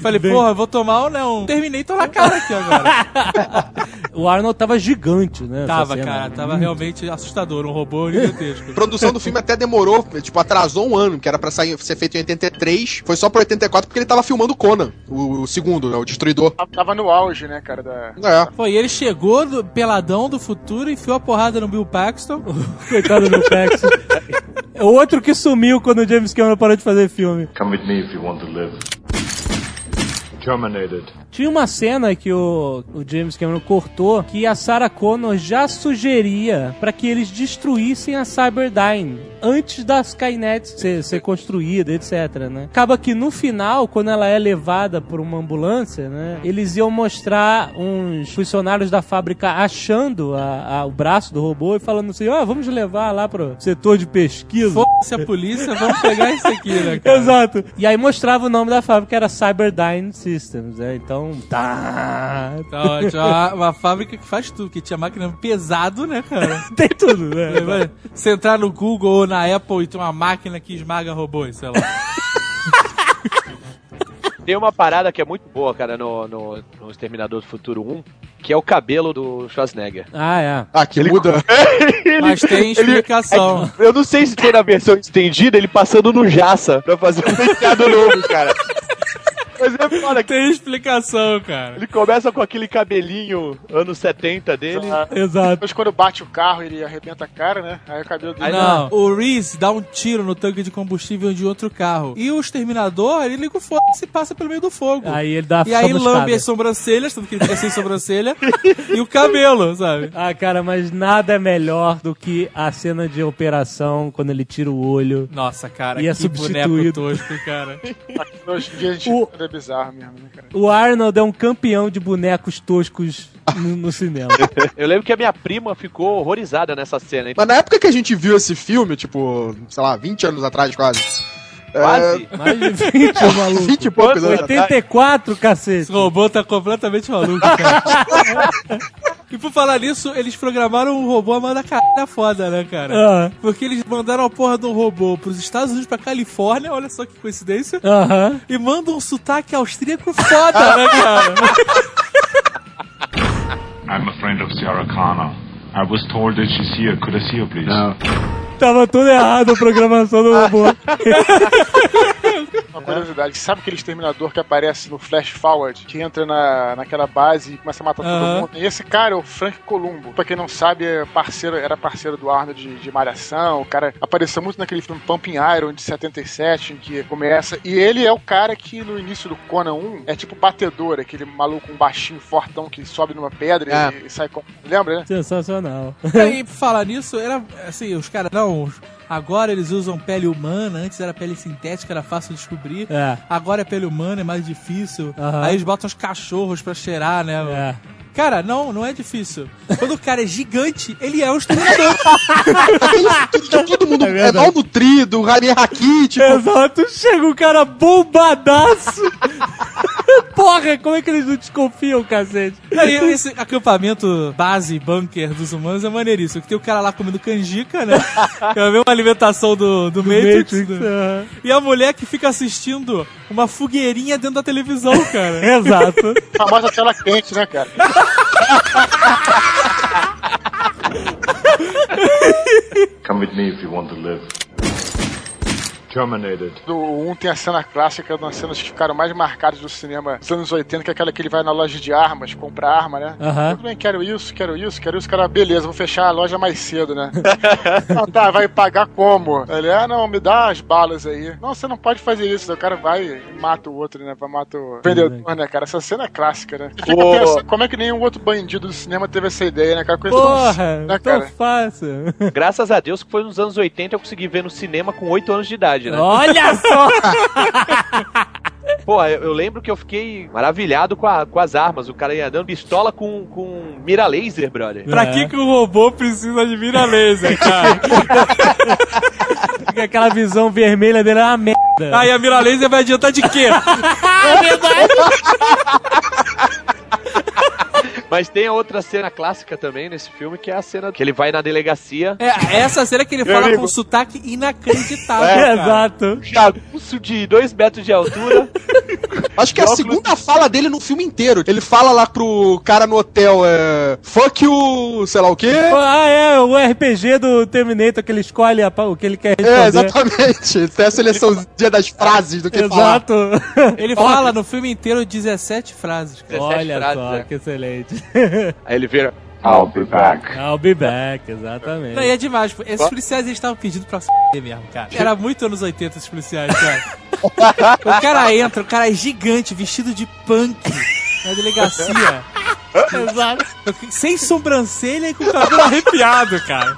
Speaker 7: Falei, porra, eu vou tomar um, né, um Terminator na cara aqui agora.
Speaker 2: O Arnold tava gigante, né?
Speaker 7: Tava,
Speaker 2: cena.
Speaker 7: cara, tava realmente assustador, um robô gigantesco.
Speaker 6: A produção do filme até demorou, tipo, atrasou um ano, que era pra sair, ser feito em 83. Foi só pra 84 porque ele tava filmando Conan, o, o segundo, né, o Destruidor.
Speaker 5: Tava no auge, né, cara, da...
Speaker 6: É.
Speaker 7: E ele chegou do peladão do futuro, enfiou a porrada no Bill Paxton.
Speaker 2: Coitado do Pex. É outro que sumiu quando o James Cameron parou de fazer filme.
Speaker 1: Come with me if you want to live. Terminated.
Speaker 2: Tinha uma cena que o, o James Cameron cortou que a Sarah Connor já sugeria pra que eles destruíssem a Cyberdyne antes da Skynet ser, ser construída, etc, né? Acaba que no final, quando ela é levada por uma ambulância, né? Eles iam mostrar uns funcionários da fábrica achando a- a- o braço do robô e falando assim, ó, vamos levar lá pro setor de pesquisa.
Speaker 7: Foda-se a polícia, vamos pegar isso aqui, né, cara?
Speaker 2: Exato. E aí mostrava o nome da fábrica, era Cyberdyne Systems, né? Então, tá.
Speaker 7: Tá ótimo. Uma, uma fábrica que faz tudo, que tinha máquina pesado, né, cara?
Speaker 2: Tem tudo, né?
Speaker 7: Você entrar no Google ou na Apple e tem uma máquina que esmaga robôs, sei lá.
Speaker 4: Tem uma parada que é muito boa, cara, no, no, no Exterminador do Futuro 1, que é o cabelo do Schwarzenegger.
Speaker 2: Ah, é.
Speaker 6: Ah, que muda.
Speaker 7: Mas tem explicação.
Speaker 4: Eu não sei se tem na versão estendida ele passando no jaça pra fazer um penteado novo, cara. Mas é foda que
Speaker 7: Tem explicação, cara.
Speaker 4: ele começa com aquele cabelinho anos 70 dele.
Speaker 2: Exato.
Speaker 5: Depois, quando bate o carro, ele arrebenta a cara, né? Aí o cabelo dele.
Speaker 7: Não, o Reese dá um tiro no tanque de combustível de outro carro. E o exterminador, ele liga o fogo e passa pelo meio do fogo.
Speaker 2: Aí ele dá
Speaker 7: e aí lambe as sobrancelhas, tanto que ele fica sem sobrancelha, e o cabelo, sabe?
Speaker 2: Ah, cara, mas nada é melhor do que a cena de operação quando ele tira o olho.
Speaker 7: Nossa, cara,
Speaker 2: E é
Speaker 7: que boneco
Speaker 2: substituído.
Speaker 7: tosco, cara.
Speaker 5: Hoje em dia a gente
Speaker 2: O-
Speaker 5: é bizarro mesmo, né, cara?
Speaker 2: O Arnold é um campeão de bonecos toscos no, no cinema.
Speaker 4: Eu lembro que a minha prima ficou horrorizada nessa cena.
Speaker 6: Mas na época que a gente viu esse filme, tipo, sei lá, 20 anos atrás quase.
Speaker 4: Quase.
Speaker 2: Mais de 20,
Speaker 6: É,
Speaker 2: maluco.
Speaker 6: 20 e poucos anos atrás.
Speaker 2: 84, cacete.
Speaker 7: Esse robô tá completamente maluco, cara. e por falar nisso, eles programaram um robô a mandar caralho foda, né, cara?
Speaker 2: Ah,
Speaker 7: Porque eles mandaram a porra do robô pros Estados Unidos, pra Califórnia, olha só que coincidência,
Speaker 2: Aham.
Speaker 7: e mandam um sotaque austríaco foda, né, cara?
Speaker 8: I'm a friend of Sarah Connor. I was told that she's here. Could I see her, please?
Speaker 2: Tava tudo errado a programação do robô.
Speaker 5: Uma curiosidade, sabe aquele exterminador que aparece no Flash Forward, que entra na, naquela base e começa a matar todo mundo? E esse cara é o Frank Columbo. Pra quem não sabe, é parceiro, era parceiro do Arnold de, de Malhação. O cara apareceu muito naquele filme Pumping Iron de 77, em que começa. E ele é o cara que no início do Conan 1 é tipo batedor, aquele maluco, um baixinho, fortão que sobe numa pedra
Speaker 6: É.
Speaker 5: e, e sai com. Lembra, né?
Speaker 2: Sensacional.
Speaker 7: e por falar nisso, era assim, os caras, não, os- agora eles usam pele humana, antes era pele sintética, era fácil de descobrir.
Speaker 2: É.
Speaker 7: Agora é pele humana, é mais difícil. Aí eles botam os cachorros pra cheirar, né?
Speaker 2: É.
Speaker 7: Cara, não, não é difícil. Quando o cara é gigante, ele é um exterminador.
Speaker 6: Todo mundo
Speaker 2: É
Speaker 6: é, mal nutrido, Rami Haki, tipo.
Speaker 2: Exato, chega um cara bombadaço. Porra, como é que eles não desconfiam, cacete?
Speaker 7: Aí esse acampamento base, bunker dos humanos é maneiríssimo. Que tem o cara lá comendo canjica, né? Que é a mesma alimentação do, do, Matrix.
Speaker 2: Matrix,
Speaker 7: né?
Speaker 2: aham.
Speaker 7: E a mulher que fica assistindo uma fogueirinha dentro da televisão, cara.
Speaker 2: Exato.
Speaker 5: A famosa tela quente, né, cara?
Speaker 8: Come with me if you want to live. Terminated.
Speaker 5: Do 1 tem a cena clássica, uma das cenas que ficaram mais marcadas do cinema dos anos 80, que é aquela que ele vai na loja de armas, comprar arma, né?
Speaker 2: Aham.
Speaker 5: Tudo bem, quero isso, quero isso, quero isso. Cara, beleza, vou fechar a loja mais cedo, né? não, tá, vai pagar como? Ele, ah, não, me dá as balas aí. Não, você não pode fazer isso. O cara vai e mata o outro, né? Vai matar o vendedor, né, cara? Essa cena é clássica, né? Fica pensando, como é que nenhum outro bandido do cinema teve essa ideia, né, cara? Coisa tão
Speaker 2: Porra,
Speaker 5: né,
Speaker 2: tão
Speaker 5: cara?
Speaker 2: fácil.
Speaker 4: Graças a Deus que foi nos anos 80 eu consegui ver no cinema com 8 anos de idade, né?
Speaker 2: Olha só!
Speaker 4: Pô, eu, eu lembro que eu fiquei maravilhado com, a- com as armas. O cara ia dando pistola com, com mira laser, brother.
Speaker 7: Pra
Speaker 2: É.
Speaker 7: que, que o robô precisa de mira laser, cara?
Speaker 2: Fica aquela visão vermelha dele é uma merda.
Speaker 7: Aí a mira laser vai adiantar de quê?
Speaker 4: Mas tem outra cena clássica também nesse filme, que é a cena que ele vai na delegacia.
Speaker 7: É, essa cena que ele fala
Speaker 4: amigo.
Speaker 7: com um sotaque inacreditável.
Speaker 2: É,
Speaker 7: cara.
Speaker 2: exato.
Speaker 4: Jagunço de 2 metros de altura.
Speaker 6: Acho que é a segunda fala dele no filme inteiro. Ele fala lá pro cara no hotel, é. Fuck you, sei lá o quê.
Speaker 2: Ah, é, o RPG do Terminator que ele escolhe a- o que ele quer responder.
Speaker 6: É, exatamente. Tem a seleçãozinha das frases do que falar.
Speaker 2: Exato.
Speaker 7: Ele fala no filme inteiro 17 frases. cara.
Speaker 4: 17
Speaker 2: Olha
Speaker 4: frases,
Speaker 2: só,
Speaker 4: né?
Speaker 2: que excelente.
Speaker 4: Aí ele vira.
Speaker 8: I'll be back.
Speaker 2: I'll be back, exatamente.
Speaker 7: Não, e é demais. pô. Esses policiais eles estavam pedindo pra f*** mesmo, cara. Era muito anos 80 esses policiais, cara. o cara entra, o cara é gigante, vestido de punk na delegacia.
Speaker 2: Exato.
Speaker 7: Sem sobrancelha e com o cabelo arrepiado, cara.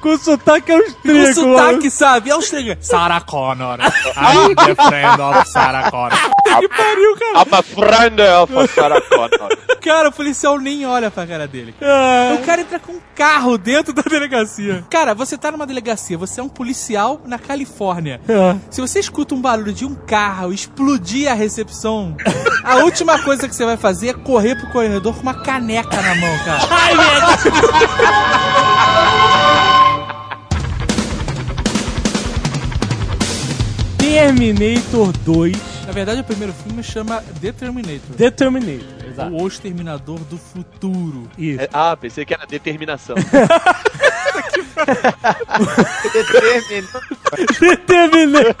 Speaker 2: Com sotaque
Speaker 7: Com
Speaker 2: austríaco.
Speaker 7: sotaque, sabe? É Austríaca. Sarah Connor. I'm the friend of Sarah Connor. Que pariu, cara.
Speaker 4: I'm a friend of Sarah Connor.
Speaker 7: Cara, o policial nem olha pra cara dele.
Speaker 2: Ah,
Speaker 7: O cara entra com um carro dentro da delegacia. Cara, você tá numa delegacia, você é um policial na Califórnia.
Speaker 2: ah.
Speaker 7: Se você escuta um barulho de um carro explodir a recepção, a última coisa que você vai fazer é correr pro corredor com uma caneca na mão, cara.
Speaker 2: Ai, merda. Terminator 2. Na
Speaker 7: verdade, o primeiro filme chama The Terminator.
Speaker 2: The Terminator, exato.
Speaker 7: O Exterminador do Futuro.
Speaker 2: Isso.
Speaker 4: É, ah, pensei que era determinação.
Speaker 3: Determinou.
Speaker 2: The Terminator.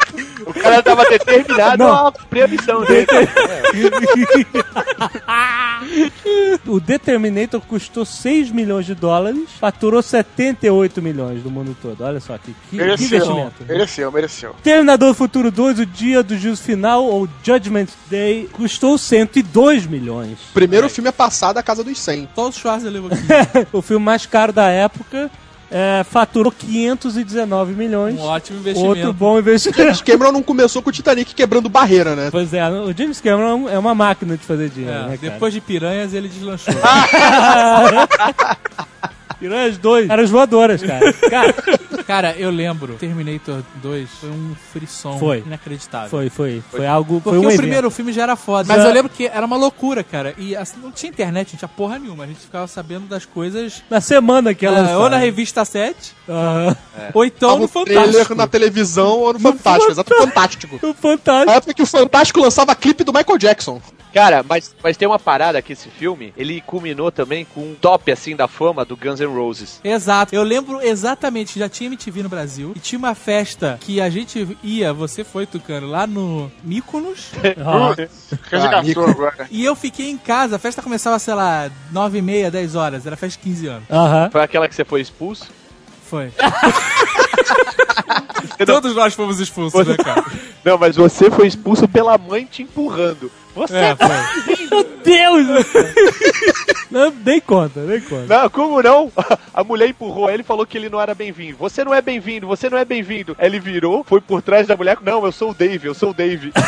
Speaker 4: o cara tava determinado
Speaker 2: Não.
Speaker 4: a cumprir a missão dele.
Speaker 2: o The Terminator custou 6 milhões de dólares, faturou 78 milhões do mundo todo. Olha só que, que,
Speaker 5: Mereceu,
Speaker 2: investimento.
Speaker 5: mereceu, mereceu.
Speaker 2: Terminador do Futuro 2, o dia do juízo final, ou Judgment Day, custou 102 milhões.
Speaker 6: Primeiro filme a passar da casa dos 100.
Speaker 7: Só o Schwarzenegger levou aqui.
Speaker 2: o filme mais caro da época é, faturou 519 milhões.
Speaker 7: Um ótimo investimento.
Speaker 2: Outro bom investimento.
Speaker 6: James Cameron não começou com o Titanic quebrando barreira, né?
Speaker 2: Pois é, o James Cameron é uma máquina de fazer dinheiro,
Speaker 7: É,
Speaker 2: né, cara?
Speaker 7: depois de Piranhas, ele deslanchou.
Speaker 2: Piranhas 2, caras voadoras, cara. Cara,
Speaker 7: Cara, eu lembro, Terminator 2 foi um frisson
Speaker 2: Foi.
Speaker 7: inacreditável.
Speaker 2: foi, foi. Foi algo.
Speaker 7: Porque
Speaker 2: Foi um
Speaker 7: o
Speaker 2: evento.
Speaker 7: primeiro filme já era foda. Mas
Speaker 2: Já-
Speaker 7: eu lembro que era uma loucura, cara. E assim, não tinha internet, não tinha porra nenhuma. A gente ficava sabendo das coisas
Speaker 2: Na semana que ela.
Speaker 7: ah, ou na revista 7,
Speaker 2: Aham.
Speaker 7: ou então
Speaker 6: Tava
Speaker 7: no Fantástico.
Speaker 6: na televisão ou no Fantástico, exato, Fantástico.
Speaker 2: O Fantástico.
Speaker 6: Na época que o Fantástico lançava clipe do Michael Jackson.
Speaker 4: Cara, mas, mas tem uma parada que esse filme, ele culminou também com um top, assim, da fama do Guns N' Roses.
Speaker 7: Exato. Eu lembro exatamente, já tinha MTV no Brasil e tinha uma festa que a gente ia, você foi, Tucano, lá no Mykonos.
Speaker 5: Resgatou agora.
Speaker 7: e eu fiquei em casa, a festa começava, sei lá, 9 e meia, 10 horas. Era festa de 15 anos.
Speaker 2: Aham.
Speaker 4: Foi aquela que você foi expulso?
Speaker 7: Foi. Todos nós fomos expulsos, né, cara?
Speaker 4: Não, mas você foi expulso pela mãe te empurrando. Você
Speaker 7: É, foi.
Speaker 2: Meu Deus! não, nem conta, nem conta.
Speaker 4: Não, como não? A mulher empurrou ele e falou que ele não era bem-vindo. Você não é bem-vindo, você não é bem-vindo. Ele virou, foi por trás da mulher. Não, eu sou o Dave, eu sou o Dave.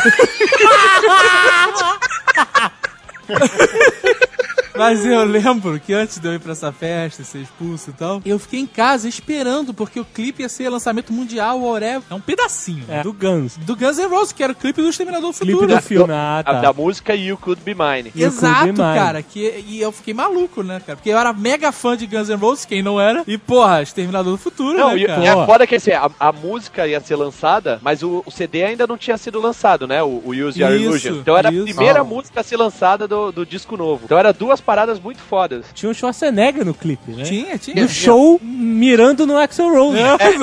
Speaker 7: Mas eu lembro que antes de eu ir pra essa festa e ser expulso e tal, eu fiquei em casa esperando, porque o clipe ia ser lançamento mundial, o Oré. É um pedacinho.
Speaker 2: É, do Guns.
Speaker 7: Do Guns N' Roses, que era o clipe do Exterminador do Futuro.
Speaker 2: Clipe do filme. Ah,
Speaker 4: A
Speaker 2: tá.
Speaker 4: da música You Could Be Mine.
Speaker 2: You
Speaker 7: Exato,
Speaker 2: Be Mine.
Speaker 7: cara. Que, e eu fiquei maluco, né, cara? Porque eu era mega fã de Guns N' Roses, quem não era. E, porra, Exterminador do Futuro,
Speaker 4: Não,
Speaker 7: né,
Speaker 4: e,
Speaker 7: cara?
Speaker 4: e a
Speaker 2: Pô.
Speaker 4: foda que assim, a, a música ia ser lançada, mas o, o CD ainda não tinha sido lançado, né? O, o Use Your
Speaker 7: Isso,
Speaker 4: Illusion. Então era
Speaker 7: isso.
Speaker 4: a primeira
Speaker 6: Ah.
Speaker 4: música a ser lançada do, do disco novo. Então era duas paradas muito fodas.
Speaker 2: Tinha o Schwarzenegger no clipe, né?
Speaker 7: Tinha, tinha.
Speaker 2: No show, mirando no Axel Rose.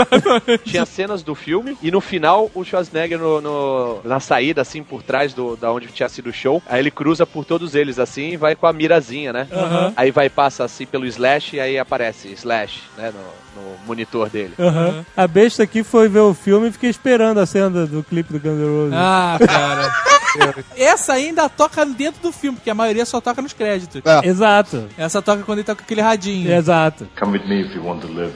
Speaker 4: Tinha cenas do filme e no final o Schwarzenegger no, no- na saída, assim, por trás do, da onde tinha sido o show. Aí ele cruza por todos eles, assim, e vai com a mirazinha, né?
Speaker 2: Aham.
Speaker 4: Aí vai, passa assim pelo Slash e aí aparece Slash, né? No, no monitor dele.
Speaker 2: Aham. A besta aqui foi ver o filme e fiquei esperando a cena do, do clipe do Guns N' Roses.
Speaker 7: Ah, cara. Essa ainda toca dentro do filme, porque a maioria só toca nos créditos.
Speaker 6: É.
Speaker 2: Exato,
Speaker 7: Essa toca quando ele toca aquele radinho.
Speaker 2: exato.
Speaker 8: Come with me if you want to live.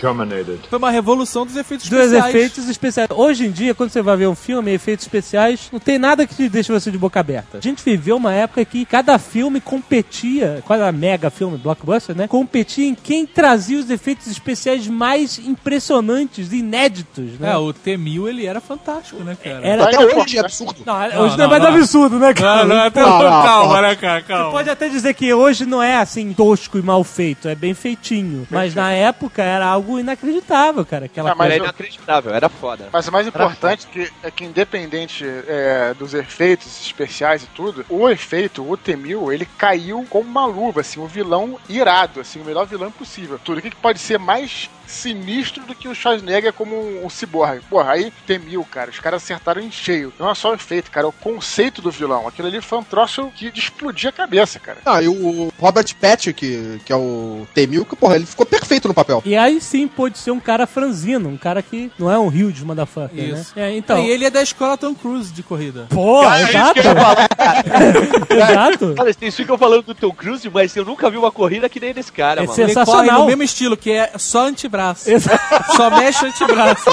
Speaker 8: Terminated.
Speaker 7: Foi uma revolução dos efeitos
Speaker 2: Dos
Speaker 7: especiais.
Speaker 2: efeitos especiais. Hoje em dia, quando você vai ver um filme, efeitos especiais, não tem nada que te deixe você de boca aberta. A gente viveu uma época que cada filme competia, cada mega filme, blockbuster, né? Competia em quem trazia os efeitos especiais mais impressionantes, inéditos, né?
Speaker 7: É, o T-1000 ele era fantástico, né, cara?
Speaker 2: Era
Speaker 6: Até hoje é absurdo.
Speaker 2: Não,
Speaker 7: Não,
Speaker 2: hoje não, é
Speaker 7: não,
Speaker 2: mais
Speaker 7: não.
Speaker 2: absurdo, né, cara?
Speaker 7: Não, não, até...
Speaker 6: Não, não,
Speaker 7: calma,
Speaker 6: não.
Speaker 7: né, cara, calma.
Speaker 2: Pode até dizer que hoje não é assim tosco e mal feito, é bem feitinho. Mas na época era algo inacreditável, cara. Aquela
Speaker 5: Ah, mas
Speaker 4: era inacreditável, era foda.
Speaker 5: Mas o mais importante é que, é que independente é, dos efeitos especiais e tudo, o efeito, o T-1000, ele caiu como uma luva, assim, um vilão irado, assim, o melhor vilão possível. Tudo. O que, que pode ser mais sinistro do que o Schwarzenegger como um, um ciborgue? Porra, aí T-1000, cara, os caras acertaram em cheio. Não é só o efeito, cara, é o conceito do vilão. Aquilo ali foi um troço que de explodir a cabeça, cara.
Speaker 6: Ah, e o Robert Patrick, que é o T-1000, que, porra, ele ficou perfeito no papel.
Speaker 2: E aí sim pode ser um cara franzino, um cara que não é um huge motherfucker,
Speaker 7: Isso.
Speaker 2: né? É, então.
Speaker 7: E ele é da escola Tom Cruise de corrida.
Speaker 2: Pô, exato. exato.
Speaker 4: Olha, vocês ficam falando do Tom Cruise, mas eu nunca vi uma corrida que nem desse cara,
Speaker 2: É
Speaker 4: mano.
Speaker 2: sensacional.
Speaker 7: Ele corre no mesmo estilo, que é só antebraço.
Speaker 2: Exa-
Speaker 7: só mexe o antebraço.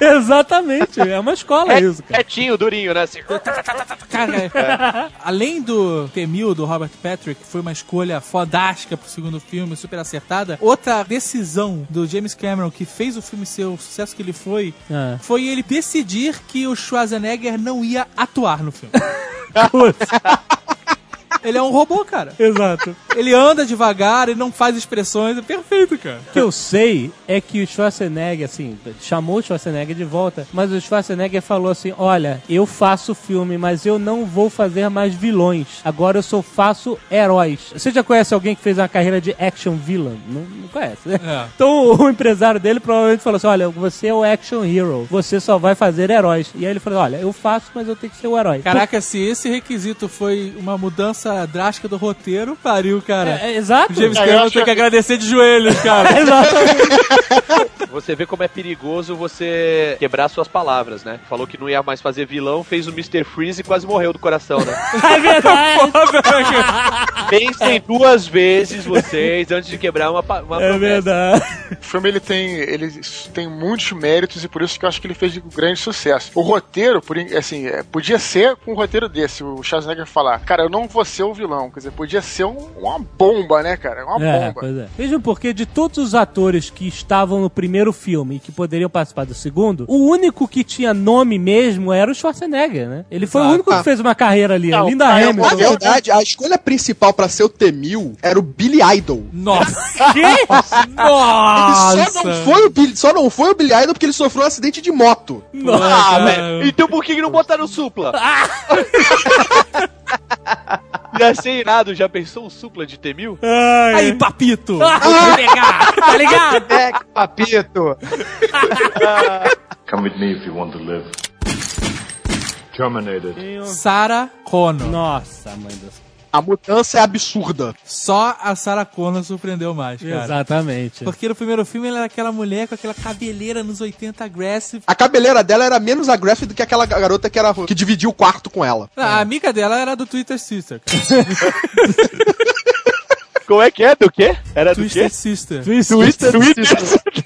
Speaker 2: Exatamente. É uma escola
Speaker 4: É,
Speaker 2: isso, cara.
Speaker 4: retinho, durinho, né? Assim.
Speaker 7: Cara, é. além do T-1000 do Robert Patrick, que foi uma escolha fodástica pro segundo filme, super acertada, outra decisão do James Cameron que fez o filme ser o sucesso que ele foi,
Speaker 2: Ah.
Speaker 7: foi ele decidir que o Schwarzenegger não ia atuar no filme.
Speaker 2: Putz.
Speaker 7: Ele é um robô, cara.
Speaker 2: Exato.
Speaker 7: Ele anda devagar, ele não faz expressões, é perfeito, cara.
Speaker 2: O que eu sei é que o Schwarzenegger, assim, chamou o Schwarzenegger de volta, mas o Schwarzenegger falou assim: olha, eu faço filme, mas eu não vou fazer mais vilões. Agora eu só faço heróis. Você já conhece alguém que fez uma carreira de action villain? Não, não conhece, né?
Speaker 7: É.
Speaker 2: Então o empresário dele provavelmente falou assim: olha, você é o action hero, você só vai fazer heróis. E aí ele falou: olha, eu faço, mas eu tenho que ser o herói.
Speaker 7: Caraca, se esse requisito foi uma mudança drástica do roteiro, pariu, cara.
Speaker 2: É, é, exato.
Speaker 7: O James
Speaker 5: É,
Speaker 7: Cameron
Speaker 5: acho
Speaker 7: tem que agradecer de joelhos, cara.
Speaker 2: Exatamente.
Speaker 4: Você vê como é perigoso você quebrar suas palavras, né? Falou que não ia mais fazer vilão, fez o Mr. Freeze e quase morreu do coração, né?
Speaker 2: É verdade.
Speaker 4: Pensem duas vezes vocês antes de quebrar uma, uma
Speaker 2: É verdade.
Speaker 5: O filme ele tem, ele tem muitos méritos e por isso que eu acho que ele fez de grande sucesso. O roteiro, assim, é, podia ser com um roteiro desse, o Schwarzenegger falar, cara, eu não vou ser o vilão. Quer dizer, podia ser um- uma bomba, né, cara? Uma
Speaker 2: É,
Speaker 5: bomba.
Speaker 2: pois é. Vejam porque de todos os atores que estavam no primeiro filme e que poderiam participar do segundo, o único que tinha nome mesmo era o Schwarzenegger, né? Ele foi o único que fez uma carreira ali.
Speaker 5: Não,
Speaker 2: a Linda
Speaker 5: cara,
Speaker 6: Na
Speaker 2: Hamilton.
Speaker 6: verdade, a escolha principal pra ser o T-1000 era o Billy Idol.
Speaker 7: Nossa!
Speaker 2: Quê?
Speaker 6: Ele
Speaker 7: Nossa!
Speaker 6: só não, foi o Billy, só não foi o Billy Idol porque ele sofreu um acidente de moto.
Speaker 4: Ah, velho. Então por que que não botaram o supla? Ia ser irado, já pensou um supla de T-1000?
Speaker 2: Ai,
Speaker 7: Aí, papito!
Speaker 2: vou pegar, tá ligado?
Speaker 3: É, papito.
Speaker 8: Come with me if you want to live. Terminated.
Speaker 7: Sarah Connor.
Speaker 2: Nossa, mãe do céu.
Speaker 6: A mudança é absurda.
Speaker 7: Só a Sarah Connor surpreendeu mais, cara.
Speaker 2: Exatamente.
Speaker 7: Porque no primeiro filme ela era aquela mulher com aquela cabeleira nos 80 aggressive.
Speaker 6: A cabeleira dela era menos aggressive do que aquela garota que, era, que dividia o quarto com ela.
Speaker 7: A amiga dela era do Twitter Sister. cara.
Speaker 4: Como é que é? Do quê? Era do
Speaker 7: Twister
Speaker 4: quê?
Speaker 7: Sister.
Speaker 2: Twitter.
Speaker 4: Twitter.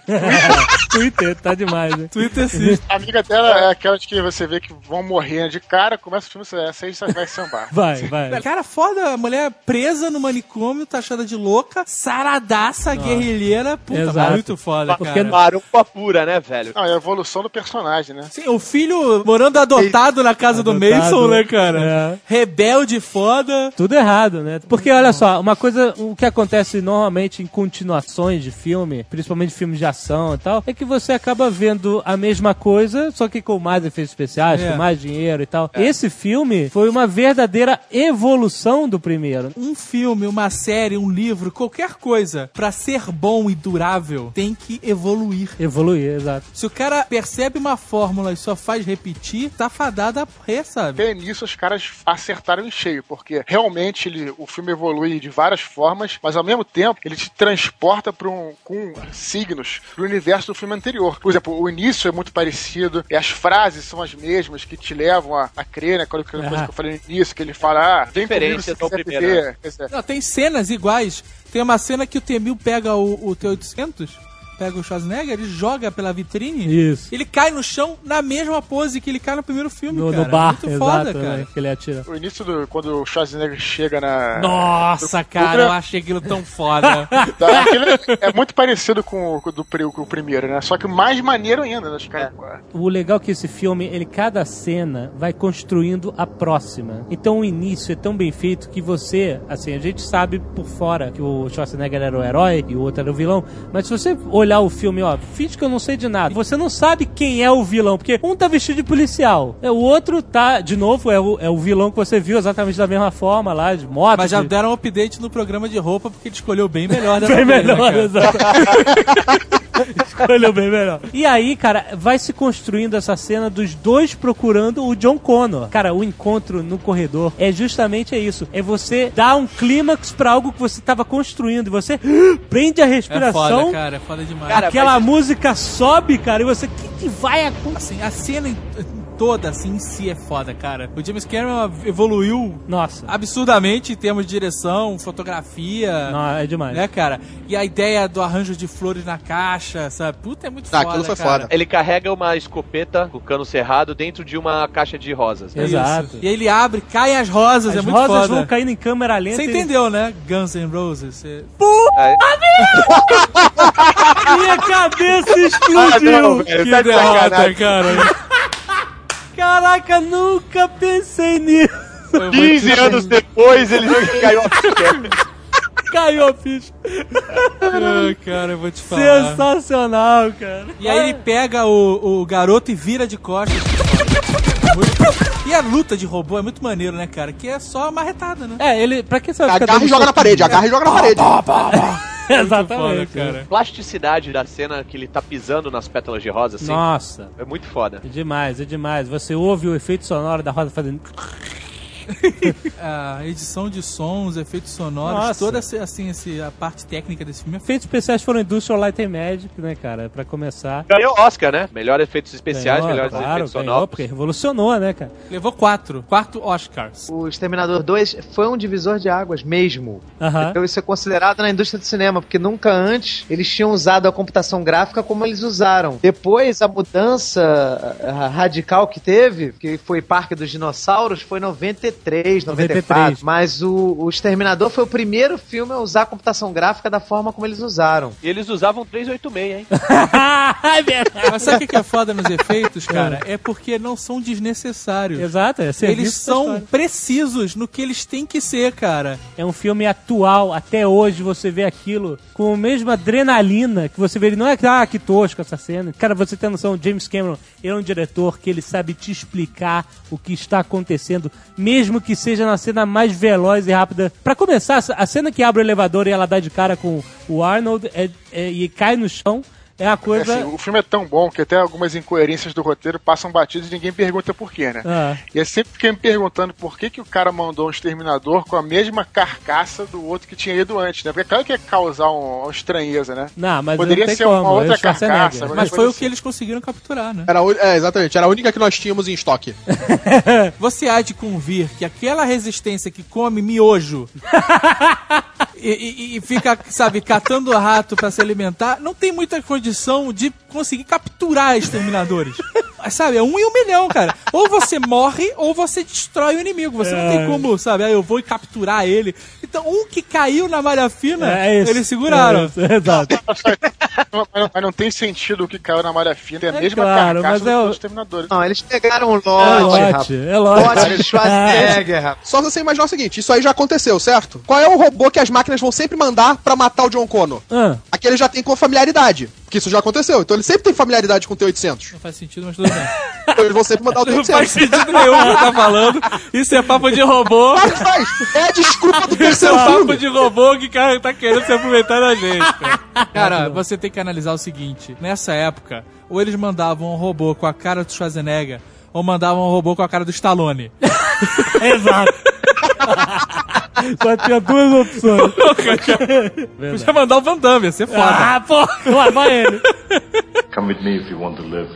Speaker 2: Twitter, tá demais, né?
Speaker 7: Twitter Sister.
Speaker 5: A amiga dela é aquela de que você vê que vão morrer de cara, começa o filme, você- essa aí vai sambar.
Speaker 2: Vai, vai.
Speaker 7: Cara, foda, a mulher presa no manicômio, taxada de louca, saradaça, guerrilheira. Puta,
Speaker 2: Exato.
Speaker 7: muito foda,
Speaker 2: Porque
Speaker 7: cara.
Speaker 4: Marumpa pura, né, velho?
Speaker 5: Não, é a evolução do personagem, né?
Speaker 7: Sim, o filho morando adotado na casa do
Speaker 2: Adotado,
Speaker 7: Mason, né, cara?
Speaker 2: é.
Speaker 7: Rebelde foda.
Speaker 2: Tudo errado, né? Porque olha só, uma coisa, o que acontece normalmente em continuações de filme, principalmente filmes de ação e tal, é que você acaba vendo a mesma coisa, só que com mais efeitos especiais,
Speaker 7: É.
Speaker 2: com mais dinheiro e tal. Esse filme foi uma verdadeira evolução do primeiro.
Speaker 7: Um filme, uma série, um livro, qualquer coisa, pra ser bom e durável, tem que evoluir.
Speaker 2: Evoluir, exato.
Speaker 7: Se o cara percebe uma fórmula e só faz repetir, tá fadado a morrer, sabe?
Speaker 5: Até nisso os caras acertaram em cheio, porque realmente ele, o filme evolui de várias formas, mas ao mesmo tempo ele te transporta para um, com signos pro universo do filme anterior. Por exemplo, o início é muito parecido, e as frases são as mesmas que te levam a, a crer, né? Aquela coisa
Speaker 2: Ah.
Speaker 5: que eu falei no início, que ele fala, ah, vem comigo se
Speaker 4: Diferença do
Speaker 5: quiser. Quer dizer,
Speaker 7: Não, tem cenas iguais. Tem uma cena que o Temil pega o, o T-800, pega o Schwarzenegger, ele joga pela vitrine.
Speaker 2: Isso.
Speaker 7: Ele cai no chão na mesma pose que ele cai no primeiro filme,
Speaker 2: No,
Speaker 7: cara.
Speaker 2: no bar,
Speaker 7: Muito
Speaker 2: exato,
Speaker 7: foda,
Speaker 2: né,
Speaker 7: cara.
Speaker 2: que ele atira.
Speaker 5: O início do. Quando o Schwarzenegger chega na.
Speaker 7: Nossa, cara, eu achei aquilo tão foda.
Speaker 5: Tá, aquele é muito parecido com, o- com do, com o primeiro, né? Só que mais maneiro ainda, né? Os caras-
Speaker 2: O legal é que esse filme, ele cada cena vai construindo a próxima. Então o início é tão bem feito que você, assim, a gente sabe por fora que o Schwarzenegger era o herói e o outro era o vilão, mas se você olhar o filme, ó, finge que eu não sei de nada. Você não sabe quem é o vilão, porque um tá vestido de policial, é, o outro tá, de novo, é o, é o vilão que você viu exatamente da mesma forma lá, de moto.
Speaker 7: Mas já
Speaker 2: de...
Speaker 7: deram um update no programa de roupa porque ele escolheu bem melhor
Speaker 2: Bem
Speaker 7: né,
Speaker 2: melhor, exato. Escolheu bem melhor. E aí, cara, vai se construindo essa cena dos dois procurando o John Connor. Cara, o encontro no corredor é justamente isso. É você dar um clímax pra algo que você tava construindo. E você prende a
Speaker 7: É
Speaker 2: respiração.
Speaker 7: foda, cara, é foda demais.
Speaker 4: Cara,
Speaker 2: aquela
Speaker 4: mas-
Speaker 2: música sobe, cara, e você, o que, que vai acontecer?
Speaker 7: Assim, a cena toda, assim, em si é foda, cara. O James Cameron evoluiu
Speaker 2: Nossa,
Speaker 7: absurdamente em termos de direção, fotografia,
Speaker 2: não, é demais.
Speaker 7: né, cara? E a ideia do arranjo de flores na caixa, sabe? Puta, é muito
Speaker 6: Ah,
Speaker 7: foda,
Speaker 6: aquilo foi
Speaker 7: cara.
Speaker 6: foda.
Speaker 4: Ele carrega uma escopeta com o cano cerrado dentro de uma caixa de rosas. né?
Speaker 7: Isso.
Speaker 2: Exato.
Speaker 7: E aí ele abre, caem as rosas,
Speaker 2: As
Speaker 7: é muito
Speaker 2: rosas
Speaker 7: foda.
Speaker 2: vão caindo em câmera lenta.
Speaker 7: Você
Speaker 2: e-
Speaker 7: entendeu, né? Guns N' Roses. Você...
Speaker 4: Aí-
Speaker 2: Minha cabeça
Speaker 4: Ah, não,
Speaker 2: explodiu!
Speaker 4: velho,
Speaker 7: Que
Speaker 4: tá de
Speaker 7: derrota, cara.
Speaker 2: Caraca, nunca pensei nisso.
Speaker 7: Foi
Speaker 4: 15 anos depois ele caiu a ficha.
Speaker 2: Caiu a ficha.
Speaker 7: Ai, cara, eu vou te falar.
Speaker 2: Sensacional, cara.
Speaker 7: E aí ele pega o, o garoto e vira de costas. Muito- E a luta de robô é muito maneiro, né, cara? Que é só marretada, né?
Speaker 2: É, ele. Pra que você vai ficar
Speaker 6: Agarra e joga na parede, agarra e joga na parede.
Speaker 2: Exatamente,
Speaker 7: Foda, cara.
Speaker 4: Plasticidade da cena que ele tá pisando nas pétalas de rosa, assim,
Speaker 2: Nossa.
Speaker 4: é muito foda.
Speaker 2: É demais, é demais. Você ouve o efeito sonoro da roda fazendo.
Speaker 7: A edição de sons, efeitos sonoros,
Speaker 2: Nossa.
Speaker 7: toda essa, assim, esse, a parte técnica desse filme é
Speaker 2: Efeitos especiais foram Industrial Light and Magic, né, cara? Pra começar.
Speaker 4: Ganhou Oscar, né? Melhor efeitos especiais,
Speaker 2: Ganhou,
Speaker 4: melhores
Speaker 2: claro,
Speaker 4: efeitos
Speaker 2: ganhou,
Speaker 4: sonoros.
Speaker 2: porque revolucionou, né, cara?
Speaker 7: Levou quatro. Quarto Oscars.
Speaker 3: O Exterminador 2 foi um divisor de águas mesmo.
Speaker 2: Aham.
Speaker 3: Então isso é considerado na indústria do cinema, porque nunca antes eles tinham usado a computação gráfica como eles usaram. Depois, a mudança radical que teve, que foi Parque dos Dinossauros, foi em 93, 94.
Speaker 2: 93.
Speaker 3: Mas o, o Exterminador foi o primeiro filme a usar a computação gráfica da forma como eles usaram.
Speaker 4: E eles usavam 386, hein?
Speaker 2: é verdade.
Speaker 7: Mas sabe o que é foda nos efeitos, cara? É porque não são desnecessários.
Speaker 2: Exato, é
Speaker 7: Eles são precisos no que eles têm que ser, cara.
Speaker 2: É um filme atual, até hoje você vê aquilo com a mesma adrenalina que você vê. Ele não é que, ah, que tosco essa cena. Cara, você tem noção, James Cameron, ele é um diretor que ele sabe te explicar o que está acontecendo, mesmo que seja na cena mais veloz e rápida. Pra começar, a cena que abre o elevador e ela dá de cara com o Arnold é- é- e cai no chão é a
Speaker 5: É,
Speaker 2: coisa.
Speaker 5: assim, o filme é tão bom que até algumas incoerências do roteiro passam batidas e ninguém pergunta por quê, né?
Speaker 2: Ah.
Speaker 5: E eu sempre fiquei me perguntando por que, que o cara mandou um exterminador com a mesma carcaça do outro que tinha ido antes, né? Porque claro que ia causar um- uma estranheza, né?
Speaker 2: Não, mas
Speaker 5: Poderia ser
Speaker 2: como.
Speaker 5: uma
Speaker 2: é
Speaker 5: outra carcaça,
Speaker 7: Mas
Speaker 5: Mas
Speaker 7: foi o
Speaker 5: assim.
Speaker 7: que eles conseguiram capturar, né?
Speaker 6: Era, é, exatamente, era a única que nós tínhamos em estoque.
Speaker 7: Você há de convir que aquela resistência que come miojo e, e- fica, sabe, catando rato pra se alimentar, não tem muita condição de conseguir capturar exterminadores. Sabe, é um em um milhão, cara. Ou você morre ou você destrói o inimigo. Você não tem como, sabe, ah, eu vou capturar ele. Então, um que caiu na malha fina,
Speaker 2: É isso.
Speaker 7: eles seguraram.
Speaker 2: É isso, exato.
Speaker 5: Mas não, mas não tem sentido o que caiu na malha fina, é a
Speaker 2: É
Speaker 5: mesma
Speaker 2: claro,
Speaker 5: carcaça
Speaker 2: mas é o-
Speaker 5: dos exterminadores.
Speaker 3: Não, eles pegaram um
Speaker 2: É
Speaker 3: lote, rapaz.
Speaker 2: lote, é lote.
Speaker 3: Lote de Schwarzenegger, rapaz.
Speaker 6: Só você imaginar o seguinte, isso aí já aconteceu, certo? Qual é o robô que as máquinas vão sempre mandar pra matar o John Connor?
Speaker 2: Ah,
Speaker 6: Aquele já tem com familiaridade, porque isso já aconteceu. Então ele sempre tem familiaridade com o T-800.
Speaker 7: Não faz sentido, mas tudo bem.
Speaker 6: Então eles vão sempre mandar o
Speaker 7: Não faz
Speaker 6: T-800.
Speaker 7: sentido nenhum o que tá falando. Isso é papo de robô.
Speaker 6: Que faz! É a desculpa do
Speaker 7: Isso é
Speaker 6: terceiro
Speaker 7: papo
Speaker 6: filme.
Speaker 7: de robô que cara tá querendo se aproveitar da gente. Cara. Cara, você tem que analisar o seguinte: nessa época, ou eles mandavam um robô com a cara do Schwarzenegger, ou mandavam um robô com a cara do Stallone.
Speaker 2: exato. Só tinha duas opções.
Speaker 7: Podia mandar o Van Damme, ia ser foda.
Speaker 2: Ah, pô, lá vai ele.
Speaker 8: Come with me if you want to live.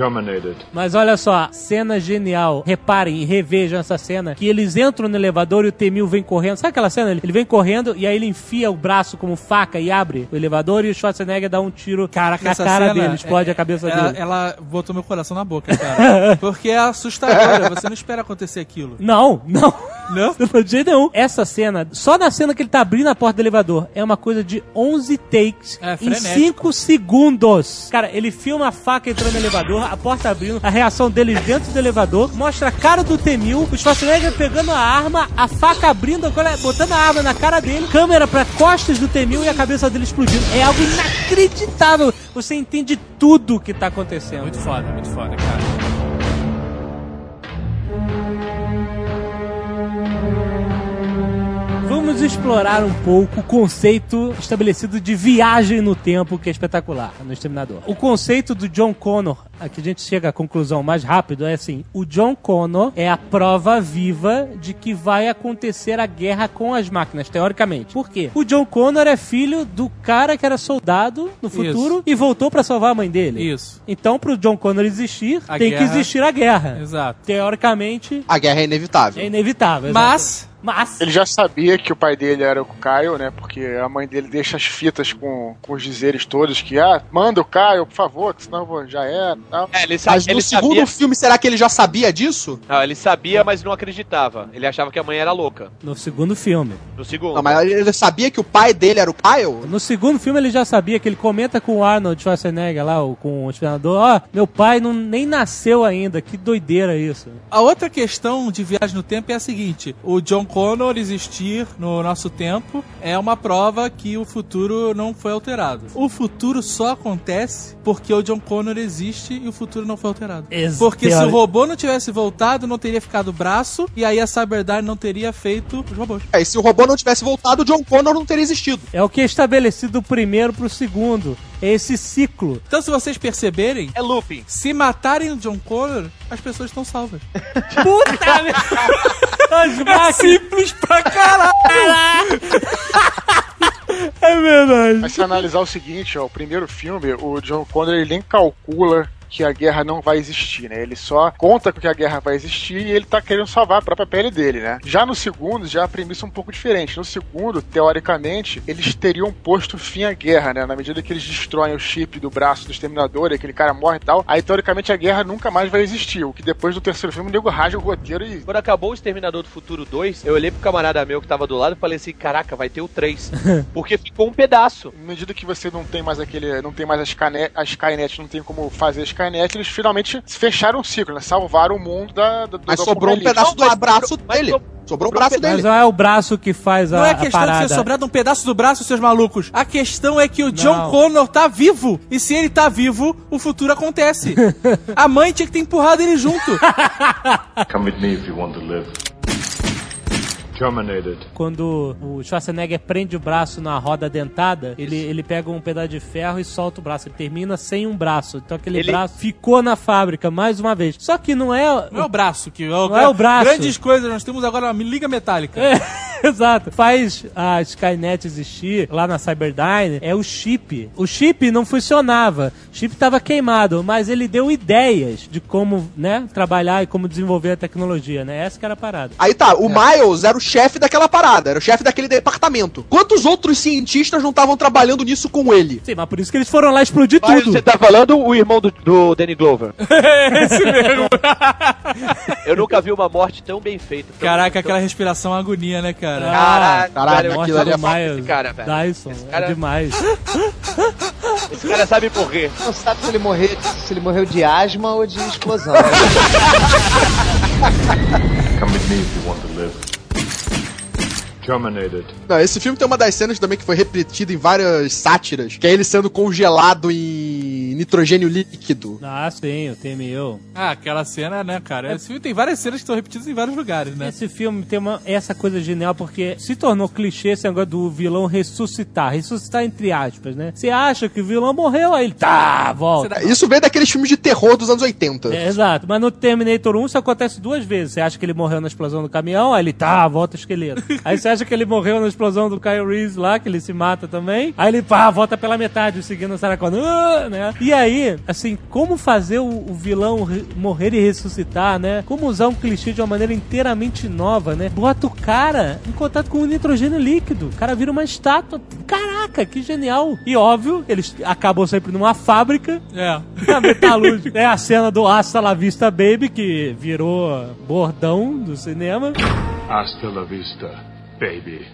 Speaker 8: Terminated.
Speaker 2: Mas olha só, cena genial. Reparem e revejam essa cena. Que eles entram no elevador e o T-1000 vem correndo. Sabe aquela cena? Ele vem correndo e aí ele enfia o braço como faca e abre o elevador e o Schwarzenegger dá um tiro cara, na
Speaker 7: Essa
Speaker 2: cara
Speaker 7: cena,
Speaker 2: dele, explode
Speaker 7: é-
Speaker 2: a cabeça
Speaker 7: ela,
Speaker 2: dele.
Speaker 7: ela botou meu coração na boca, cara. Porque é assustadora, você não espera acontecer aquilo.
Speaker 2: Não, não.
Speaker 7: Não?
Speaker 2: De jeito nenhum. Essa cena, só na cena que ele tá abrindo a porta do elevador, é uma coisa de 11 takes
Speaker 7: É,
Speaker 2: em
Speaker 7: frenético.
Speaker 2: 5 segundos. Cara, ele filma a faca entrando no elevador, a porta abrindo, a reação deles dentro do elevador, mostra a cara do T-1000, o Schwarzenegger pegando a arma, a faca abrindo, agora botando a arma na cara dele, câmera pra costas do T-1000 e a cabeça dele explodindo. É algo inacreditável. Você entende tudo o que tá acontecendo.
Speaker 7: Muito foda, muito foda, cara.
Speaker 2: Vamos explorar um pouco o conceito estabelecido de viagem no tempo, que é espetacular no Exterminador. O conceito do John Connor, aqui a gente chega à conclusão mais rápido, é assim: o John Connor é a prova viva de que vai acontecer a guerra com as máquinas, teoricamente. Por quê? O John Connor é filho do cara que era soldado no futuro
Speaker 7: Isso.
Speaker 2: e voltou pra salvar a mãe dele.
Speaker 7: Isso.
Speaker 2: Então, pro John Connor existir,
Speaker 7: A
Speaker 2: tem que
Speaker 7: guerra-
Speaker 2: existir a guerra.
Speaker 7: Exato.
Speaker 2: Teoricamente,
Speaker 6: A guerra é inevitável.
Speaker 2: é inevitável.
Speaker 7: Mas,
Speaker 2: Mas.
Speaker 5: Ele já sabia que o pai dele era o Caio, né? Porque a mãe dele deixa as fitas com, com os dizeres todos que, ah, manda o Caio, por favor, que senão já é. Tal.
Speaker 4: É, ele,
Speaker 6: Mas no
Speaker 4: ele
Speaker 6: segundo
Speaker 4: sabia.
Speaker 6: filme, será que ele já sabia disso?
Speaker 4: Não, ele sabia, mas não acreditava. Ele achava que a mãe era louca.
Speaker 2: No segundo filme.
Speaker 4: No segundo.
Speaker 6: Não, mas ele sabia que o pai dele era o Kyle?
Speaker 2: No segundo filme ele já sabia que ele comenta com o Arnold Schwarzenegger lá, o- com o treinador, ó, meu pai não, nem nasceu ainda, que doideira isso.
Speaker 7: A outra questão de viagem no tempo é a seguinte: o John Connor existir no nosso tempo é uma prova que o futuro não foi alterado. O futuro só acontece porque o John Connor existe e o futuro não foi alterado.
Speaker 2: Ex-
Speaker 7: Porque se o robô não tivesse voltado, não teria ficado o braço e aí a Cyberdyne não teria feito os robôs.
Speaker 6: É, e se o robô não tivesse voltado, o John Connor não teria existido.
Speaker 2: É o que é estabelecido do primeiro pro segundo. É esse ciclo.
Speaker 7: Então, se vocês perceberem,
Speaker 4: É looping.
Speaker 7: se matarem o John Connor, as pessoas estão salvas.
Speaker 2: Puta merda!
Speaker 7: É simples pra caralho!
Speaker 2: É verdade.
Speaker 5: Mas se analisar o seguinte, ó, o primeiro filme, o John Connor ele nem calcula que a guerra não vai existir, né? Ele só conta que a guerra vai existir e ele tá querendo salvar a própria pele dele, né? Já no segundo, já a premissa é um pouco diferente. No segundo, teoricamente, eles teriam posto fim à guerra, né? Na medida que eles destroem o chip do braço do exterminador e aquele cara morre e tal, aí teoricamente a guerra nunca mais vai existir. O que depois do terceiro filme, o nego rasga o roteiro e
Speaker 4: Quando acabou o Exterminador do Futuro 2, eu olhei pro camarada meu que tava do lado e falei assim: caraca, vai ter o 3. Porque ficou um pedaço.
Speaker 5: à medida que você não tem mais aquele. não tem mais a Skynet, a Skynet não tem como fazer a Skynet, eles finalmente fecharam o ciclo, né? Salvaram o mundo da, do,
Speaker 6: Mas sobrou um pedaço do braço
Speaker 4: sobrou- mas
Speaker 6: dele.
Speaker 4: so-
Speaker 6: Sobrou o braço
Speaker 4: um
Speaker 2: Mas
Speaker 6: dele.
Speaker 2: não é o braço que faz a,
Speaker 7: Não é
Speaker 2: a
Speaker 7: questão de ter sobrado um pedaço do braço, seus malucos. A questão é que o John
Speaker 2: Não.
Speaker 7: Connor tá vivo. E se ele tá vivo, o futuro acontece. A mãe tinha que ter empurrado ele junto.
Speaker 8: Come with me if you want to live. Terminated.
Speaker 2: Quando o Schwarzenegger prende o braço na roda dentada, ele, ele pega um pedaço de ferro e solta o braço. Ele termina sem um braço. Então aquele
Speaker 4: Ele-
Speaker 2: braço ficou na fábrica mais uma vez. Só que não é.
Speaker 7: Não é o braço que
Speaker 2: Não é o braço.
Speaker 7: Grandes coisas, nós temos agora uma liga metálica.
Speaker 2: É, exato. Faz a Skynet existir lá na Cyberdyne é o chip. O chip não funcionava. O chip estava queimado, mas ele deu ideias de como, né, trabalhar e como desenvolver a tecnologia, né? Essa que era a parada.
Speaker 6: Aí tá, o Miles era o chefe daquela parada, era o chefe daquele departamento. Quantos outros cientistas não estavam trabalhando nisso com ele?
Speaker 2: Sim, mas por isso que eles foram lá explodir
Speaker 4: Mas
Speaker 2: tudo.
Speaker 4: você tá falando o irmão do, do Danny Glover.
Speaker 7: Esse mesmo.
Speaker 4: Eu nunca vi uma morte tão bem feita. tão-
Speaker 7: Caraca,
Speaker 4: tão-
Speaker 7: aquela respiração agonia, né, cara?
Speaker 4: Caralho,
Speaker 6: Caralho,
Speaker 4: velho,
Speaker 6: aquilo ali é
Speaker 2: Miles
Speaker 4: esse cara, velho.
Speaker 2: Dyson,
Speaker 4: cara-
Speaker 2: é demais.
Speaker 4: Esse cara sabe morrer.
Speaker 3: Não sabe se ele, morreu, se ele morreu de asma ou de explosão.
Speaker 8: Come with me if you want to live. Terminated.
Speaker 6: Não, esse filme tem uma das cenas também que foi repetida em várias sátiras, que é ele sendo congelado em nitrogênio líquido.
Speaker 2: Ah, sim, o TMU.
Speaker 7: Ah, aquela cena, né, cara? Esse filme tem várias cenas que estão repetidas em vários lugares, né?
Speaker 2: Esse filme tem uma, essa coisa genial porque se tornou clichê esse negócio do vilão ressuscitar. Ressuscitar entre aspas, né? Você acha que o vilão morreu, aí ele tá, volta.
Speaker 6: Isso veio daqueles filmes de terror dos anos 80.
Speaker 2: É, exato, mas no Terminator 1 isso acontece duas vezes. Você acha que ele morreu na explosão do caminhão, aí ele tá, volta o esqueleto. aí você acha que ele morreu na explosão do Kyle Reese lá, que ele se mata também. Aí ele pá, volta pela metade, seguindo o Sarah Connor, ah, né? E aí, assim, como fazer o, o vilão re- morrer e ressuscitar, né? Como usar um clichê de uma maneira inteiramente nova, né? Bota o cara em contato com o nitrogênio líquido. O cara vira uma estátua. Caraca, que genial. E óbvio, eles acabam sempre numa fábrica,
Speaker 7: É.
Speaker 2: a metalúrgica. É a cena do Hasta la Vista Baby, que virou bordão do cinema.
Speaker 8: Hasta la vista, baby.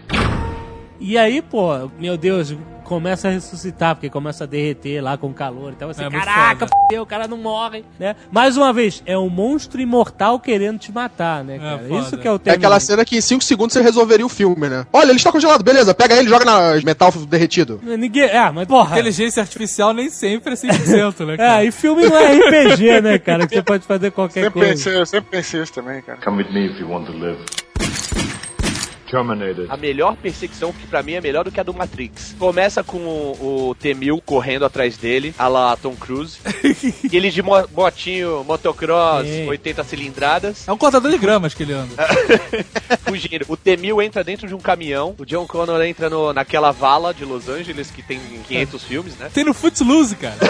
Speaker 2: E aí, pô, meu Deus, começa a ressuscitar, porque começa a derreter lá com calor. Então você,
Speaker 7: É
Speaker 2: caraca, fudeu, o cara não morre, né? Mais uma vez, é um monstro imortal querendo te matar, né, cara?
Speaker 7: foda.
Speaker 2: Isso que é o
Speaker 6: É
Speaker 2: tema.
Speaker 6: aquela cena que em 5 segundos você resolveria o filme, né? Olha, ele está congelado, beleza, pega ele e joga na metal derretido.
Speaker 2: Ninguém... É, mas porra...
Speaker 7: Inteligência artificial nem sempre é 100%, né, cara?
Speaker 2: É, e filme não é RPG, né, cara? Que você pode fazer qualquer
Speaker 5: Sempre
Speaker 2: coisa.
Speaker 5: pensei, eu sempre pensei isso também, cara.
Speaker 8: Come with me if you want to live. Terminated.
Speaker 4: A melhor perseguição, que pra mim é melhor do que a do Matrix. Começa com o, o T-1000 correndo atrás dele, a la Tom Cruise. e ele de mo- motinho, motocross,
Speaker 2: Sim.
Speaker 4: 80 cilindradas,
Speaker 7: É um contador de gramas que ele anda.
Speaker 4: fugindo. O T-1000 entra dentro de um caminhão, o John Connor entra no, naquela vala de Los Angeles, que tem 500 filmes, né?
Speaker 7: Tem no Footloose, cara.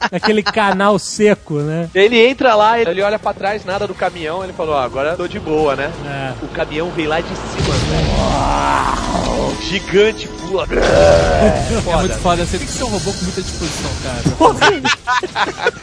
Speaker 2: naquele canal seco, né?
Speaker 4: Ele entra lá, ele olha pra trás, nada do caminhão, ele falou, ó, agora eu tô de boa, né?
Speaker 2: É.
Speaker 4: O caminhão veio lá de cima, velho. Gigante, pula.
Speaker 7: É muito foda. Você tem que ser um robô com muita disposição, cara.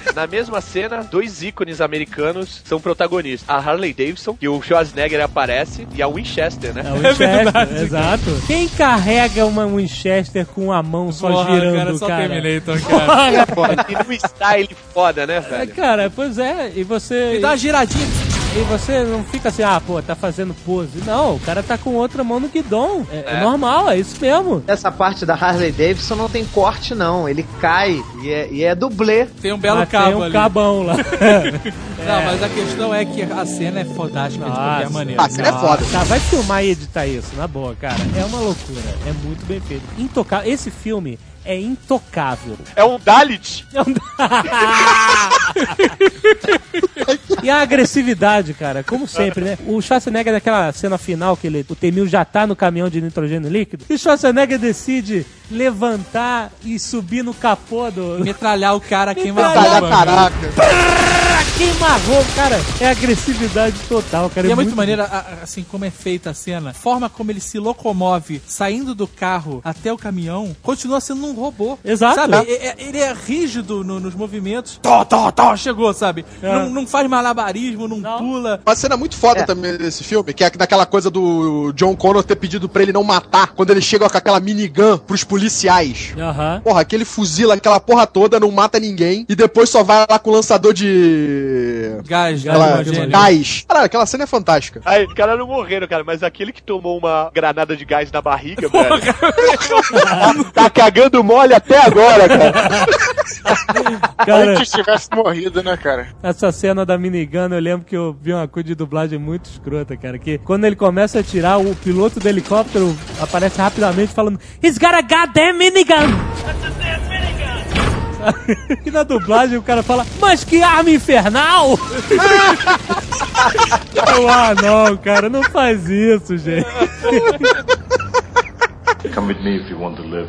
Speaker 4: Na mesma cena, dois ícones americanos são protagonistas. A Harley Davidson, que o Schwarzenegger aparece, e a Winchester, né?
Speaker 2: É o Winchester, exato. Quem carrega uma Winchester com a mão só
Speaker 7: Porra,
Speaker 2: girando,
Speaker 7: cara, só
Speaker 2: cara?
Speaker 7: Terminator, cara.
Speaker 2: Porra.
Speaker 4: Style foda, né,
Speaker 2: É,
Speaker 4: velho?
Speaker 2: cara, pois é, e você.
Speaker 7: Me dá uma giradinha.
Speaker 2: E você não fica assim, ah, pô, tá fazendo pose. Não, o cara tá com outra mão no guidão. É, é normal, é isso mesmo.
Speaker 3: Essa parte da Harley Davidson não tem corte, não. Ele cai e é, e é dublê.
Speaker 7: Tem um belo
Speaker 2: Mas
Speaker 7: cabo
Speaker 2: tem um
Speaker 7: ali.
Speaker 2: cabão lá.
Speaker 7: Não, mas a questão é que a cena é fodástica de qualquer
Speaker 2: Nossa.
Speaker 7: maneira.
Speaker 6: Ah, cena é foda.
Speaker 2: Tá, vai filmar e editar isso, na boa, cara. É uma loucura. É muito bem feito. Intocável. Esse filme é intocável.
Speaker 4: É um Dalit.
Speaker 2: É um- e a agressividade, cara, como sempre, né? O Schwarzenegger naquela cena final que ele, o Temil já tá no caminhão de nitrogênio líquido, e o Schwarzenegger decide levantar e subir no capô do
Speaker 7: Metralhar o cara queima a
Speaker 2: Metralhar.
Speaker 6: Caraca.
Speaker 2: queima-roupa, cara. É agressividade total, cara.
Speaker 7: E é muito maneiro, a- a- assim, como é feita a cena. A forma como ele se locomove saindo do carro até o caminhão, continua sendo um robô.
Speaker 2: Exato.
Speaker 7: Sabe? É- é- ele é rígido no- nos movimentos. Tó, tó, tó, chegou, sabe?
Speaker 2: É.
Speaker 7: Não, não faz malabarismo, não,
Speaker 2: Não.
Speaker 7: pula.
Speaker 6: Uma cena muito foda
Speaker 3: É.
Speaker 6: também desse filme, que é daquela coisa do John Connor ter pedido pra ele não matar quando ele chega com aquela minigun pros policiais.
Speaker 2: Aham.
Speaker 6: Porra, aquele fuzila aquela porra toda, não mata ninguém, e depois só vai lá com o lançador de.
Speaker 7: Gás, gás
Speaker 6: Aquela,
Speaker 7: hidrogênio.
Speaker 6: gás. Caralho, aquela cena é fantástica.
Speaker 4: Aí, os caras não morreram, cara, mas aquele que tomou uma granada de gás na barriga, velho. tá cagando mole até agora, cara.
Speaker 2: Cara,
Speaker 5: Antes tivesse morrido, né, cara?
Speaker 2: essa cena da minigun, eu lembro que eu vi uma coisa de dublagem muito escrota, cara. Que quando ele começa a tirar, o piloto do helicóptero aparece rapidamente falando: He's got a goddamn minigun! E na dublagem o cara fala, mas que arma infernal! Eu, ah, não, cara, não faz isso, gente.
Speaker 8: Come with me if you want to live.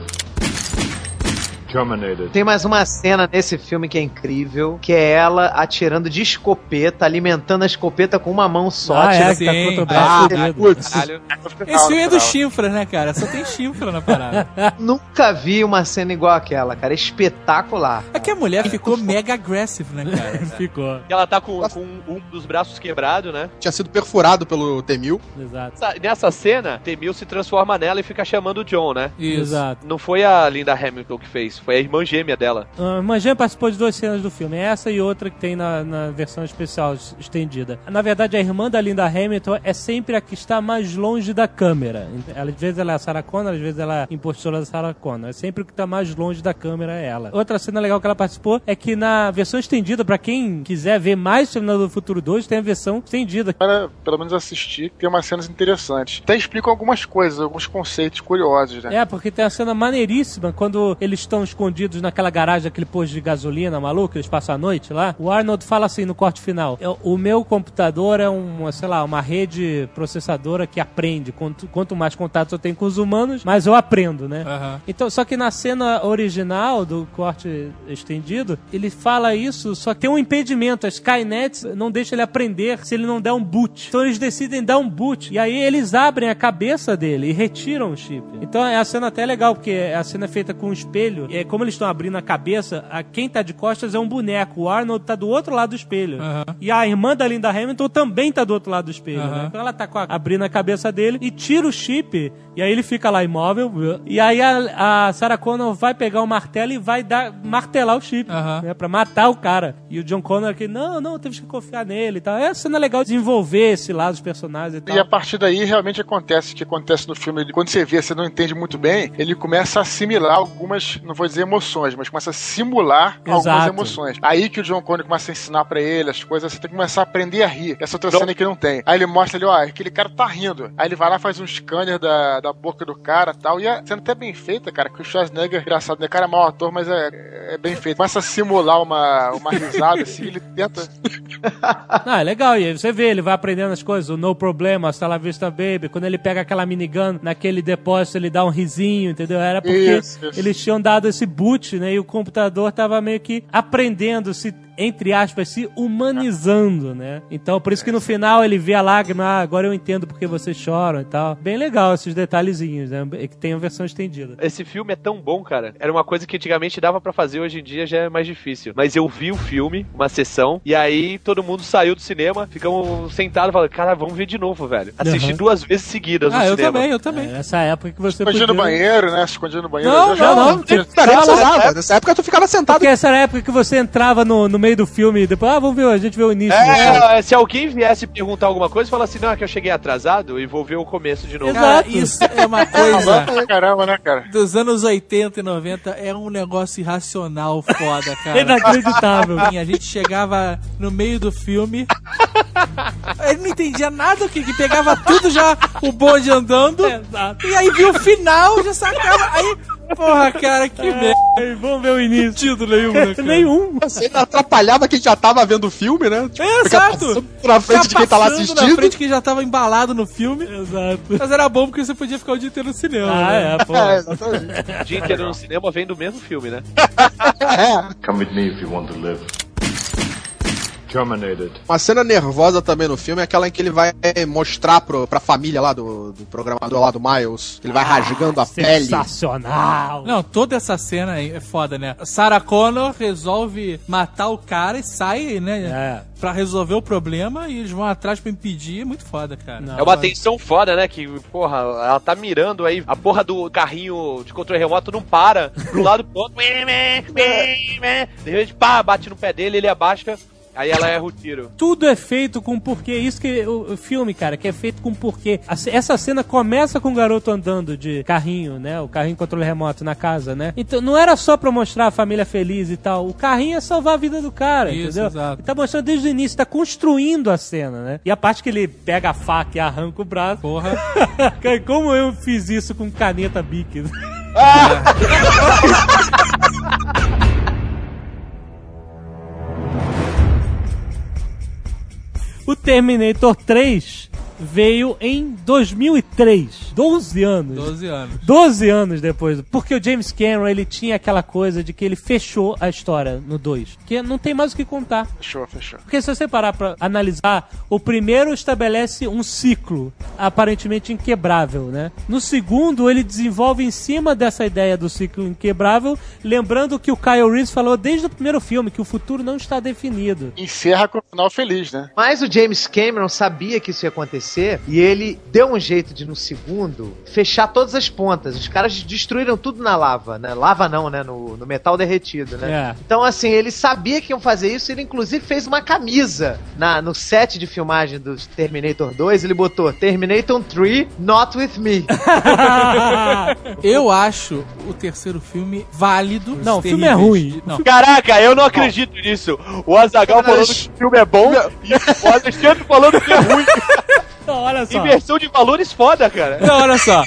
Speaker 8: Terminated.
Speaker 3: Tem mais uma cena nesse filme que é incrível, que é ela atirando de escopeta, alimentando a escopeta com uma mão só.
Speaker 2: Ah, é,
Speaker 3: tirando-
Speaker 2: que tá com o
Speaker 6: Ah,
Speaker 2: braço
Speaker 6: putz.
Speaker 4: Caralho.
Speaker 7: Esse filme é do chifre, né, cara? Só tem chifre na parada.
Speaker 3: Nunca vi uma cena igual aquela, cara. Espetacular.
Speaker 7: É que a mulher ficou mega aggressive, né, cara?
Speaker 2: Ficou,
Speaker 4: E ela tá com, com um dos braços quebrado, né?
Speaker 6: Tinha sido perfurado pelo T-1000.
Speaker 2: exato.
Speaker 4: Essa- Nessa cena, Temil se transforma nela e fica chamando o John, né?
Speaker 7: Isso.
Speaker 2: Exato.
Speaker 4: Não foi a Linda Hamilton que fez, foi a irmã gêmea dela.
Speaker 2: A Manjan participou de duas cenas do filme, essa e outra que tem na, na versão especial es- estendida. Na verdade, a irmã da Linda Hamilton é sempre a que está mais longe da câmera. Ela, às vezes ela é a Sarah Connor, às vezes ela é a impostora da Sarah Connor. É sempre o que está mais longe da câmera é ela. Outra cena legal que ela participou é que na versão estendida, pra quem quiser ver mais Terminador do Futuro 2, tem a versão estendida.
Speaker 5: Para, pelo menos assistir, tem umas cenas interessantes. Até explicam algumas coisas, alguns conceitos curiosos, né?
Speaker 2: É, porque tem a cena maneiríssima quando eles estão escondidos naquela garagem, aquele posto de gasolina maluco, eles passam a noite lá. O Arnold fala assim no corte final: "Eu- O meu computador é uma, sei lá, uma rede processadora que aprende. Quanto, quanto mais contatos eu tenho com os humanos, mais eu aprendo, né?
Speaker 7: Aham.
Speaker 2: Então, só que na cena original do corte estendido, ele fala isso, só que tem um impedimento. A Skynet não deixa ele aprender se ele não der um boot. Então eles decidem dar um boot. E aí eles abrem a cabeça dele e retiram o chip. Então é a cena até legal, porque a cena é feita com um espelho. É como eles estão abrindo a cabeça, a, quem tá de costas é um boneco. O Arnold tá do outro lado do espelho.
Speaker 7: Aham.
Speaker 2: E a irmã da Linda Hamilton também tá do outro lado do espelho,
Speaker 7: Aham.
Speaker 2: né? Então ela tá com a- abrindo a cabeça dele e tira o chip. E aí ele fica lá imóvel. E aí a, a Sarah Connor vai pegar o martelo e vai dar, martelar o chip.
Speaker 7: Aham.
Speaker 2: Né, pra matar o cara. E o John Connor aqui, não, não, temos que confiar nele e tal. É uma cena legal desenvolver esse lado dos personagens e tal.
Speaker 5: E a partir daí realmente acontece o que acontece no filme. Quando você vê, você não entende muito bem, ele começa a assimilar algumas, não vou dizer emoções, mas começa a simular algumas
Speaker 2: Exato.
Speaker 5: emoções. Aí que o John Connor começa a ensinar pra ele as coisas, você tem que começar a aprender a rir. Essa outra cena que não tem. Aí ele mostra ali, ó, aquele cara tá rindo. Aí ele vai lá faz um scanner da, da boca do cara e tal. E a cena até bem feita, cara, que o Schwarzenegger, engraçado, né? O cara é mau ator, mas é, é bem feito. Começa a simular uma, uma risada, assim, ele tenta
Speaker 2: Ah, é legal. E aí você vê, ele vai aprendendo as coisas. O No Problema, Hasta La Vista Baby. Quando ele pega aquela minigun naquele depósito, ele dá um risinho, entendeu? Era porque
Speaker 5: Isso, isso.
Speaker 2: eles tinham dado esse fosse boot, né? E o computador tava meio que aprendendo, se entre aspas, se humanizando, né? Então, por isso que no final ele vê a lágrima, ah, agora eu entendo porque vocês choram e tal. Bem legal esses detalhezinhos, né? Que tem a versão estendida.
Speaker 4: Esse filme é tão bom, cara. Era uma coisa que antigamente dava pra fazer, hoje em dia já é mais difícil. Mas eu vi o filme, uma sessão, e aí todo mundo saiu do cinema, ficamos sentados falando, cara, vamos ver de novo, velho. Assisti
Speaker 2: Uhum.
Speaker 4: duas vezes seguidas no
Speaker 7: Ah, eu
Speaker 4: cinema.
Speaker 7: também, eu também.
Speaker 2: É, essa época que você
Speaker 5: Escondia no
Speaker 2: podia...
Speaker 5: banheiro, né? Se escondia no banheiro.
Speaker 7: Não,
Speaker 5: Eu já-
Speaker 7: não, não.
Speaker 6: Putaria pesada. Nessa época tu ficava sentado.
Speaker 2: Porque essa era a época que você entrava no, no meio do filme e depois, ah, vamos ver, a gente vê o início.
Speaker 4: É, se alguém viesse perguntar alguma coisa, fala assim, não, é que eu cheguei atrasado e vou ver o começo de novo.
Speaker 2: Exato.
Speaker 7: isso é uma coisa
Speaker 5: Pra caramba, né, cara?
Speaker 7: dos anos 80 e 90, é um negócio irracional foda, cara.
Speaker 2: Inacreditável.
Speaker 7: A gente chegava no meio do filme, ele não entendia nada, o que, que pegava tudo já, o bonde andando,
Speaker 2: Exato.
Speaker 7: e aí viu o final, já sacava, aí, porra, cara, que merda.
Speaker 2: Aí, vamos ver o início.
Speaker 7: Sentido nenhum, né, cara?
Speaker 2: Nenhum.
Speaker 6: Você ainda atrapalhava quem já tava vendo o filme, né? Tipo,
Speaker 7: É,
Speaker 6: ficar
Speaker 7: exato.
Speaker 6: Na frente de quem tá lá assistindo.
Speaker 7: Na frente que já tava embalado no filme.
Speaker 2: Exato.
Speaker 7: Mas era bom porque você podia ficar o dia inteiro no cinema.
Speaker 2: Ah,
Speaker 7: né?
Speaker 2: é, pô.
Speaker 6: É, exatamente.
Speaker 4: O dia inteiro no cinema vem do mesmo filme, né?
Speaker 8: Come with me if you want to live. Terminated.
Speaker 6: Uma cena nervosa também no filme é aquela em que ele vai mostrar pro, pra família lá do, do programador lá do Miles. Ele vai rasgando a pele.
Speaker 2: Sensacional.
Speaker 7: Não, toda essa cena aí é foda, né? Sarah Connor resolve matar o cara e sai, né?
Speaker 2: É.
Speaker 7: Pra resolver o problema e eles vão atrás pra impedir. É muito foda, cara.
Speaker 2: Não.
Speaker 4: É uma tensão foda, né? Que, porra, ela tá mirando aí, a porra do carrinho de controle remoto não para. Do lado pro outro. De repente, pá, bate no pé dele, ele abaixa. Aí ela erra o tiro.
Speaker 2: Tudo é feito com porquê. Isso que o, o filme, cara, que é feito com porquê. Essa cena começa com o garoto andando de carrinho, né? O carrinho controle remoto na casa, né? Então não era só pra mostrar a família feliz e tal. O carrinho é salvar a vida do cara,
Speaker 7: Isso,
Speaker 2: entendeu?
Speaker 7: exato.
Speaker 2: Ele tá mostrando desde o início, tá construindo a cena, né? E a parte que ele pega a faca e arranca o braço.
Speaker 7: Porra.
Speaker 2: Cara, Como eu fiz isso com caneta Bic? O Terminator 3 veio em 2003, 12 anos.
Speaker 7: 12 anos.
Speaker 2: 12 anos depois. Porque o James Cameron, ele tinha aquela coisa de que ele fechou a história no 2. Que não tem mais o que contar.
Speaker 5: Fechou, fechou.
Speaker 2: Porque se você parar pra analisar, o primeiro estabelece um ciclo aparentemente inquebrável, né? No segundo, ele desenvolve em cima dessa ideia do ciclo inquebrável, lembrando que o Kyle Reeves falou desde o primeiro filme que o futuro não está definido.
Speaker 5: Encerra com o final feliz, né?
Speaker 3: Mas o James Cameron sabia que isso ia acontecer e ele deu um jeito de, no segundo, fechar todas as pontas. Os caras destruíram tudo na lava, né? Lava não, né? No, no metal derretido, né?
Speaker 2: É.
Speaker 3: Então, assim, ele sabia que iam fazer isso. Ele, inclusive, fez uma camisa na, no set de filmagem do Terminator 2. Ele botou Terminator 3, Not With Me.
Speaker 7: Eu acho o terceiro filme válido.
Speaker 2: Não, o filme é ruim.
Speaker 7: Não.
Speaker 4: Caraca, eu não acredito nisso. O Azagal falando que o filme é bom e o Alexandre falando que é ruim.
Speaker 2: Então, olha só.
Speaker 4: Inversão de valores foda, cara.
Speaker 7: Não, olha só.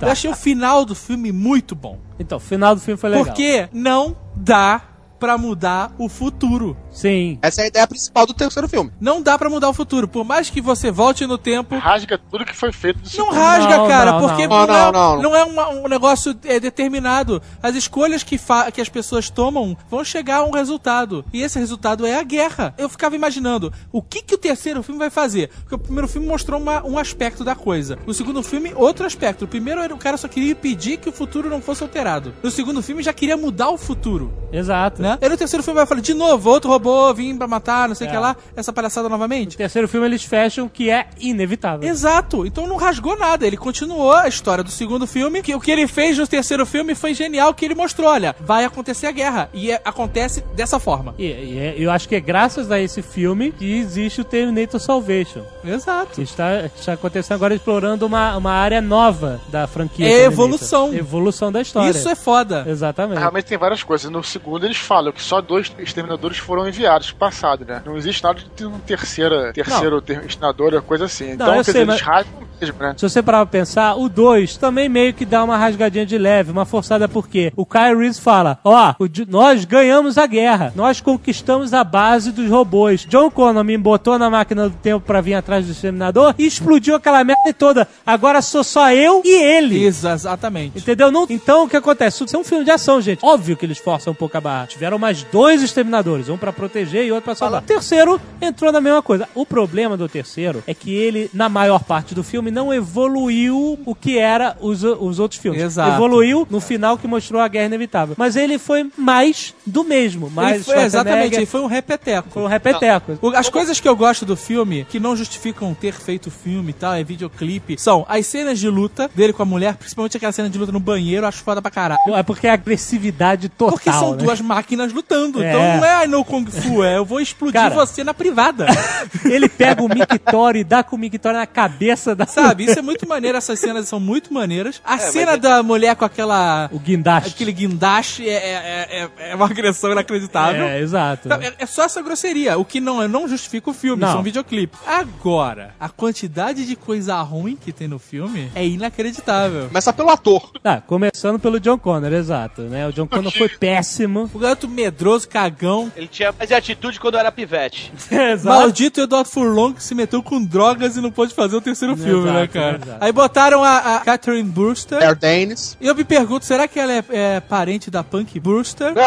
Speaker 7: Eu achei o final do filme muito bom.
Speaker 2: Então, o final do filme foi legal.
Speaker 7: Porque não dá pra mudar o futuro.
Speaker 2: Sim.
Speaker 6: Essa é a ideia principal do terceiro filme.
Speaker 7: Não dá pra mudar o futuro. Por mais que você volte no tempo,
Speaker 5: Rasga tudo que foi feito do
Speaker 7: não
Speaker 5: segundo.
Speaker 7: rasga,
Speaker 2: Não,
Speaker 7: cara,
Speaker 2: não,
Speaker 7: porque
Speaker 6: não.
Speaker 7: não,
Speaker 6: Não,
Speaker 7: é,
Speaker 6: não,
Speaker 7: não é uma- um negócio é, determinado. As escolhas que, que as pessoas tomam vão chegar a um resultado. E esse resultado é a guerra. Eu ficava imaginando o que, que o terceiro filme vai fazer. Porque o primeiro filme mostrou uma- um aspecto da coisa. O segundo filme, outro aspecto. O primeiro era o cara só queria impedir que o futuro não fosse alterado. No segundo filme, já queria mudar o futuro.
Speaker 2: Exato.
Speaker 7: Né? E no terceiro filme vai falar, de novo, outro robô vim pra matar, não sei o
Speaker 2: É.
Speaker 7: que lá, essa palhaçada novamente.
Speaker 2: No terceiro filme eles fecham que é inevitável.
Speaker 7: Exato, então não rasgou nada. Ele continuou a história do segundo filme. Que o que ele fez no terceiro filme foi genial, que ele mostrou: olha, vai acontecer a guerra. E é- acontece dessa forma.
Speaker 2: E, e é- eu acho que é graças a esse filme que existe o Terminator Salvation.
Speaker 7: Exato.
Speaker 2: Que está, está acontecendo agora explorando uma, uma área nova da franquia.
Speaker 7: É
Speaker 2: Terminator.
Speaker 7: evolução.
Speaker 2: Evolução da história.
Speaker 7: Isso é foda.
Speaker 2: Exatamente.
Speaker 5: Realmente tem várias coisas. No segundo eles falam que só dois exterminadores foram enviados pro passado, né? Não existe nada de ter um terceiro, terceiro ter- exterminador ou coisa assim. Então,
Speaker 2: eu
Speaker 5: quer
Speaker 2: sei,
Speaker 5: dizer,
Speaker 2: mas-
Speaker 5: eles rasgam mesmo, né?
Speaker 2: Se você parar pra pensar, o 2 também meio que dá uma rasgadinha de leve, uma forçada porque o Kyle Reese fala, ó, o J- nós ganhamos a guerra, nós conquistamos a base dos robôs. John Connor me botou na máquina do tempo pra vir atrás do Exterminador e explodiu aquela merda toda. Agora sou só eu e ele.
Speaker 7: Exatamente.
Speaker 2: Entendeu? Não- então o que acontece? Isso é um filme de ação, gente. Óbvio que eles forçam um pouco a barra. Tiveram mais dois exterminadores, um pra proteger e outro pra salvar. O terceiro entrou na mesma coisa. O problema do terceiro é que ele, na maior parte do filme, não evoluiu o que era os, os outros filmes.
Speaker 7: Exato.
Speaker 2: Evoluiu no final que mostrou a guerra inevitável. Mas ele foi mais do mesmo. Mais
Speaker 7: Ele foi, exatamente, ele foi um repeteco.
Speaker 2: Foi um repeteco.
Speaker 7: O- As coisas que eu gosto do filme, que não justificam ter feito filme e tal, é videoclipe, são as cenas de luta dele com a mulher, principalmente aquela cena de luta no banheiro, acho foda pra caralho.
Speaker 2: É porque é agressividade total.
Speaker 7: Porque são
Speaker 2: né?
Speaker 7: duas máquinas lutando.
Speaker 2: É.
Speaker 7: Então não é ai, no Kung Fu, é eu vou explodir
Speaker 2: Cara.
Speaker 7: você na privada.
Speaker 2: Ele pega o Mictório e dá com o Mictório na cabeça da.
Speaker 7: Sabe? Isso é muito maneiro, essas cenas são muito maneiras. A cena
Speaker 4: mas é-
Speaker 7: da mulher com aquela.
Speaker 2: O guindaste.
Speaker 7: aquele guindaste é, é, é, é uma agressão inacreditável.
Speaker 2: É, exato.
Speaker 7: Então, É, é só essa grosseria, o que não, não justifica o filme,
Speaker 2: Não.
Speaker 7: são videoclipes. Agora, a quantidade de coisa ruim que tem no filme é inacreditável.
Speaker 6: Começa pelo ator.
Speaker 2: Tá, começando pelo John Connor, exato, né? O John Connor foi péssimo.
Speaker 7: O garoto medroso, cagão.
Speaker 4: Ele tinha mais atitude quando era pivete.
Speaker 2: exato.
Speaker 7: Maldito Eduardo Furlong que se meteu com drogas e não pôde fazer o terceiro filme, né,
Speaker 2: Exato,
Speaker 7: cara?
Speaker 2: exato.
Speaker 7: Aí botaram a, a Catherine Brewster.
Speaker 6: Danes.
Speaker 7: E eu me pergunto, será que ela é, é parente da Punk Brewster?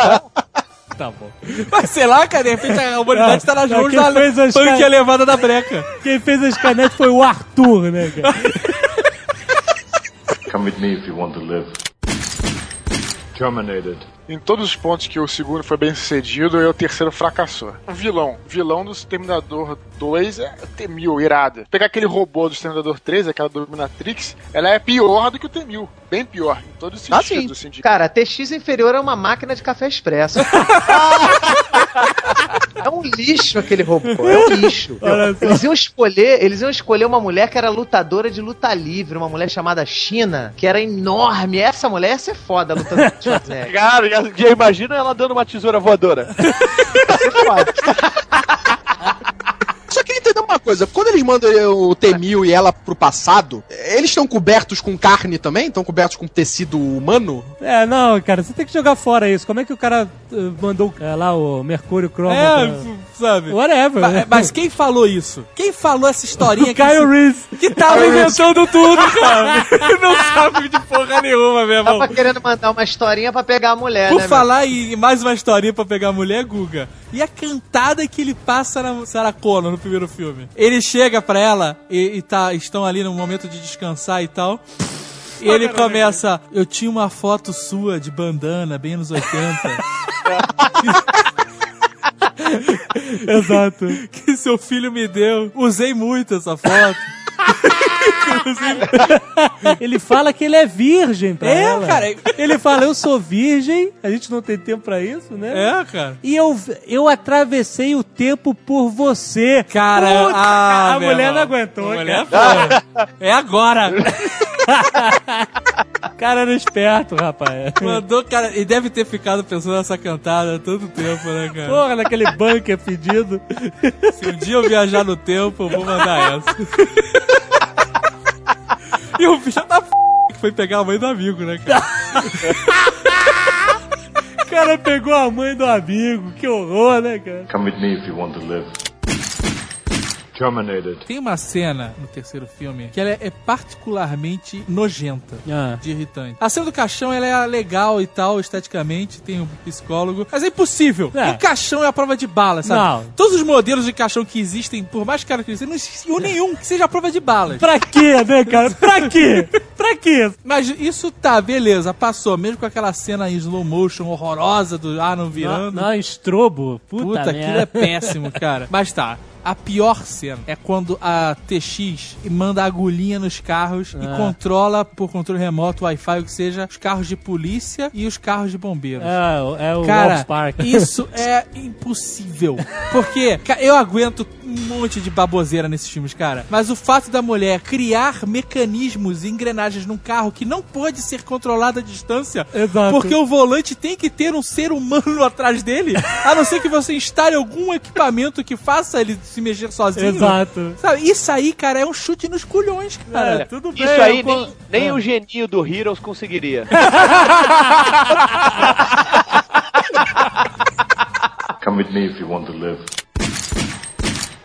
Speaker 2: Tá bom.
Speaker 7: Mas sei lá, cara, de repente a humanidade tá nas
Speaker 2: Não,
Speaker 7: mãos
Speaker 2: quem
Speaker 7: da
Speaker 2: fez as
Speaker 7: Punk
Speaker 2: ca-
Speaker 7: é levada da breca.
Speaker 2: Quem fez as canetas foi o Arthur, né, cara?
Speaker 8: Come with me if you want to live. Terminated.
Speaker 5: Em todos os pontos que o segundo foi bem sucedido, e o terceiro fracassou. O vilão. O vilão do Exterminador 2 é o Temil, irado. Pegar aquele robô do Exterminador 3, aquela Dominatrix, ela é pior do que o Temil. Bem pior, em todos os
Speaker 6: Ah,
Speaker 5: sentidos.
Speaker 6: sim.
Speaker 5: assim, de-
Speaker 3: Cara, a TX inferior é uma máquina de café expresso. é um lixo aquele robô, é um lixo. Eles iam escolher, eles iam escolher uma mulher que era lutadora de luta livre, uma mulher chamada China, que era enorme. Essa mulher ia ser foda lutando com Schwarzenegger.
Speaker 4: Cara, já, já imagina ela dando uma tesoura voadora.
Speaker 3: Ia ser foda.
Speaker 6: Entender uma coisa. Quando eles mandam o T-1000 e ela pro passado, eles estão cobertos com carne também? Estão cobertos com tecido humano?
Speaker 2: É, não, cara, você tem que jogar fora isso. Como é que o cara eh, mandou é, lá o Mercúrio Cromo?
Speaker 7: É,
Speaker 2: pra-
Speaker 7: sabe?
Speaker 2: Whatever.
Speaker 7: Mas, mas quem falou isso? Quem falou essa historinha
Speaker 2: o Kyle Reese.
Speaker 7: que tava inventando tudo, cara? Não sabe de porra nenhuma, meu irmão.
Speaker 3: Tava querendo mandar uma historinha pra pegar a mulher,
Speaker 7: Por
Speaker 3: né?
Speaker 7: falar em mais uma historinha pra pegar a mulher, Guga. E a cantada que ele passa na Sarah Connor no primeiro filme? Ele chega pra ela e, e tá, estão ali no momento de descansar e tal. E ele começa, eu tinha uma foto sua de bandana, bem nos 80,
Speaker 2: Exato.
Speaker 7: que seu filho me deu. Usei muito essa foto.
Speaker 2: Ele fala que ele é virgem pra
Speaker 7: É,
Speaker 2: ela.
Speaker 7: cara.
Speaker 2: Ele fala, eu sou virgem, a gente não tem tempo pra isso, né?
Speaker 7: É, cara.
Speaker 2: E eu, eu atravessei o tempo por você.
Speaker 7: Cara,
Speaker 2: Puta,
Speaker 7: ah,
Speaker 2: a mulher
Speaker 7: irmão.
Speaker 2: não aguentou,
Speaker 7: A mulher
Speaker 2: cara.
Speaker 7: foi. É agora.
Speaker 2: cara era esperto, rapaz.
Speaker 7: Mandou, cara, e deve ter ficado pensando nessa cantada há tanto tempo, né, cara?
Speaker 2: Porra, naquele bunker pedido.
Speaker 7: Se um dia eu viajar no tempo, eu vou mandar essa. e o filho da f... que foi pegar a mãe do amigo, né, cara?
Speaker 2: O cara pegou a mãe do amigo. Que horror, né, cara?
Speaker 8: Come with me if you want to live. Terminated.
Speaker 7: Tem uma cena no terceiro filme que ela é particularmente nojenta.
Speaker 2: Ah.
Speaker 7: De irritante. A cena do caixão ela é legal e tal, esteticamente, tem um psicólogo, mas é impossível.
Speaker 2: É.
Speaker 7: Um caixão é a prova de bala, sabe?
Speaker 2: Não.
Speaker 7: Todos os modelos de caixão que existem, por mais caros que eles sejam, não existe um nenhum que seja a prova de balas.
Speaker 2: Pra quê, né, cara? Pra quê? Pra quê?
Speaker 7: Mas isso tá, beleza, passou. Mesmo com aquela cena em slow motion horrorosa do ar não virando.
Speaker 2: Não, estrobo. Puta,
Speaker 7: Puta, aquilo é péssimo, cara. Mas tá. A pior cena é quando a TX manda agulhinha nos carros e
Speaker 2: Ah.
Speaker 7: controla por controle remoto, Wi-Fi, o que seja, os carros de polícia e os carros de bombeiros.
Speaker 2: É, é o
Speaker 7: Cara,
Speaker 2: Park.
Speaker 7: isso é impossível. Porque eu aguento monte de baboseira nesses filmes, cara. Mas o fato da mulher criar mecanismos e engrenagens num carro que não pode ser controlado à distância,
Speaker 2: Exato.
Speaker 7: porque o volante tem que ter um ser humano atrás dele, a não ser que você instale algum equipamento que faça ele se mexer sozinho.
Speaker 2: Exato.
Speaker 7: Sabe, isso aí, cara, é um chute nos culhões, cara.
Speaker 2: Olha, tudo bem.
Speaker 4: Isso aí
Speaker 2: eu
Speaker 4: nem, nem
Speaker 2: Ah.
Speaker 4: o geninho do Heroes conseguiria.
Speaker 8: Come with me if you want to live.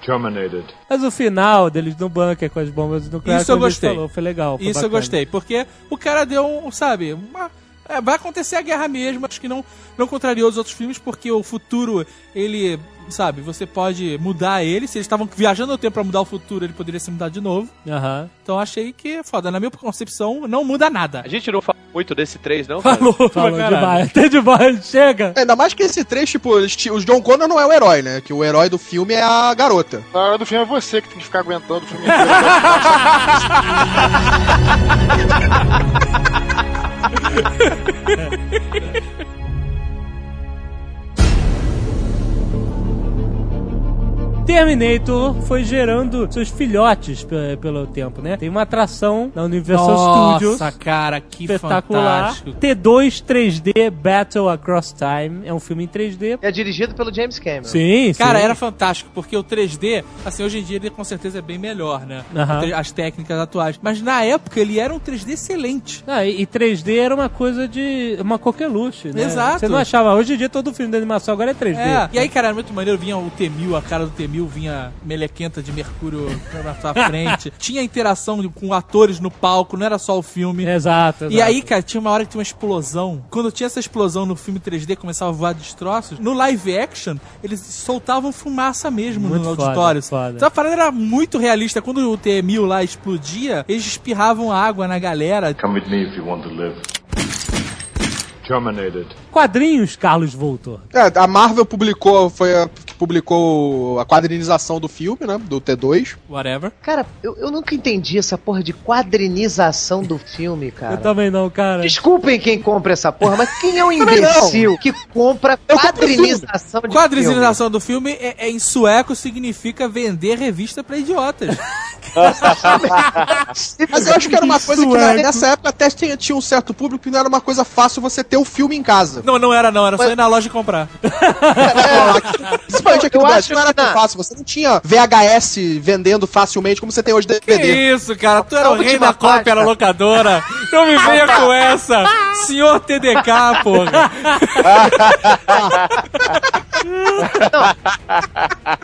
Speaker 8: Terminated.
Speaker 2: Mas o final deles no bunker com as bombas nucleares,
Speaker 7: Isso eu gostei.
Speaker 2: Falou, foi legal. foi
Speaker 7: Isso eu
Speaker 2: bacana.
Speaker 7: gostei, porque o cara deu um, sabe, uma- é, vai acontecer a guerra mesmo, acho que não, não contrariou os outros filmes, porque o futuro, ele, sabe, você pode mudar ele, se eles estavam viajando no tempo pra mudar o futuro, ele poderia se mudar de novo.
Speaker 2: Aham.
Speaker 7: Então achei que é foda. Na minha concepção, não muda nada.
Speaker 4: A gente não fala muito desse 3, não?
Speaker 7: Falou,
Speaker 2: Falou
Speaker 7: caralho.
Speaker 2: demais. Até demais. Chega.
Speaker 6: Ainda mais que esse três, tipo, eles ti- o John Connor não é o herói, né? Que o herói do filme é a garota.
Speaker 5: Na hora do filme é você que tem que ficar aguentando o filme inteiro.
Speaker 2: Terminator foi gerando seus filhotes pe- pelo tempo, né? Tem uma atração na Universal
Speaker 7: Nossa,
Speaker 2: Studios.
Speaker 7: cara, que
Speaker 2: Espetacular.
Speaker 7: fantástico.
Speaker 2: T2 3D Battle Across Time. É um filme em 3D.
Speaker 3: É dirigido pelo James Cameron.
Speaker 2: Sim,
Speaker 7: Cara,
Speaker 2: sim.
Speaker 7: era fantástico, porque o 3D, assim, hoje em dia ele com certeza é bem melhor, né?
Speaker 2: Aham.
Speaker 7: As técnicas atuais. Mas na época ele era um 3D excelente.
Speaker 2: Ah, e e 3D era uma coisa de. uma coqueluche, né?
Speaker 7: Exato.
Speaker 2: Você não achava. Hoje em dia todo filme de animação agora é 3D.
Speaker 7: É, e aí, cara, era muito maneiro, vinha o T-1000, a cara do T-1000 vinha melequenta de mercúrio na sua frente. tinha interação com atores no palco, não era só o filme.
Speaker 2: Exato,
Speaker 7: E
Speaker 2: exato.
Speaker 7: aí, cara, tinha uma hora que tinha uma explosão. Quando tinha essa explosão no filme 3D, começava a voar destroços. No live action, eles soltavam fumaça mesmo
Speaker 2: Muito
Speaker 7: no
Speaker 2: foda,
Speaker 7: auditório.
Speaker 2: foda.
Speaker 7: Então a parada era muito realista. Quando o T-1000 lá explodia, eles espirravam água na galera.
Speaker 8: Come with me if you want to live. Terminated.
Speaker 2: Quadrinhos, Carlos Voltor.
Speaker 6: É, a Marvel publicou, foi a que publicou a quadrinização do filme, né? Do T2.
Speaker 7: Whatever.
Speaker 3: Cara, eu, eu nunca entendi essa porra de quadrinização do filme, cara.
Speaker 2: Eu também não, cara.
Speaker 3: Desculpem quem compra essa porra, mas quem é o imbecil que compra quadrinização de
Speaker 7: Quadrinização do filme é, é em sueco significa vender revista pra idiotas.
Speaker 6: Mas eu acho que era uma coisa que na- nessa época até tinha, tinha um certo público que não era uma coisa fácil você ter o filme em casa.
Speaker 7: não, não era não, era só ir na loja e comprar.
Speaker 6: É, principalmente aqui
Speaker 3: Eu
Speaker 6: no Brasil não era
Speaker 3: que
Speaker 6: tão fácil. Você não tinha VHS vendendo facilmente como você tem hoje
Speaker 7: Que
Speaker 6: DVD.
Speaker 7: isso, cara? Tu era o rei da cópia na locadora. Não me venha com essa. Senhor TDK, porra.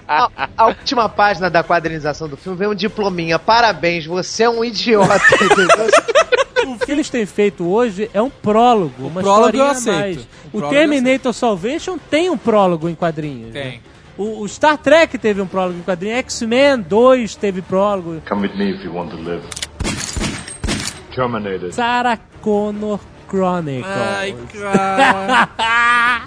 Speaker 3: A, a última página da quadrinização do filme vem um diplominha. Parabéns, você é um idiota.
Speaker 2: O que eles têm feito hoje é um prólogo. uma
Speaker 7: prólogo eu aceito.
Speaker 2: mais.
Speaker 7: O
Speaker 2: O, Terminator Salvation tem um prólogo em quadrinhos. né?
Speaker 7: Tem.
Speaker 2: O, o Star Trek teve um prólogo em quadrinhos. X-Men 2 teve prólogo.
Speaker 8: Come with me if you want to live. Terminated.
Speaker 2: Sarah Connor
Speaker 7: Ai, cara.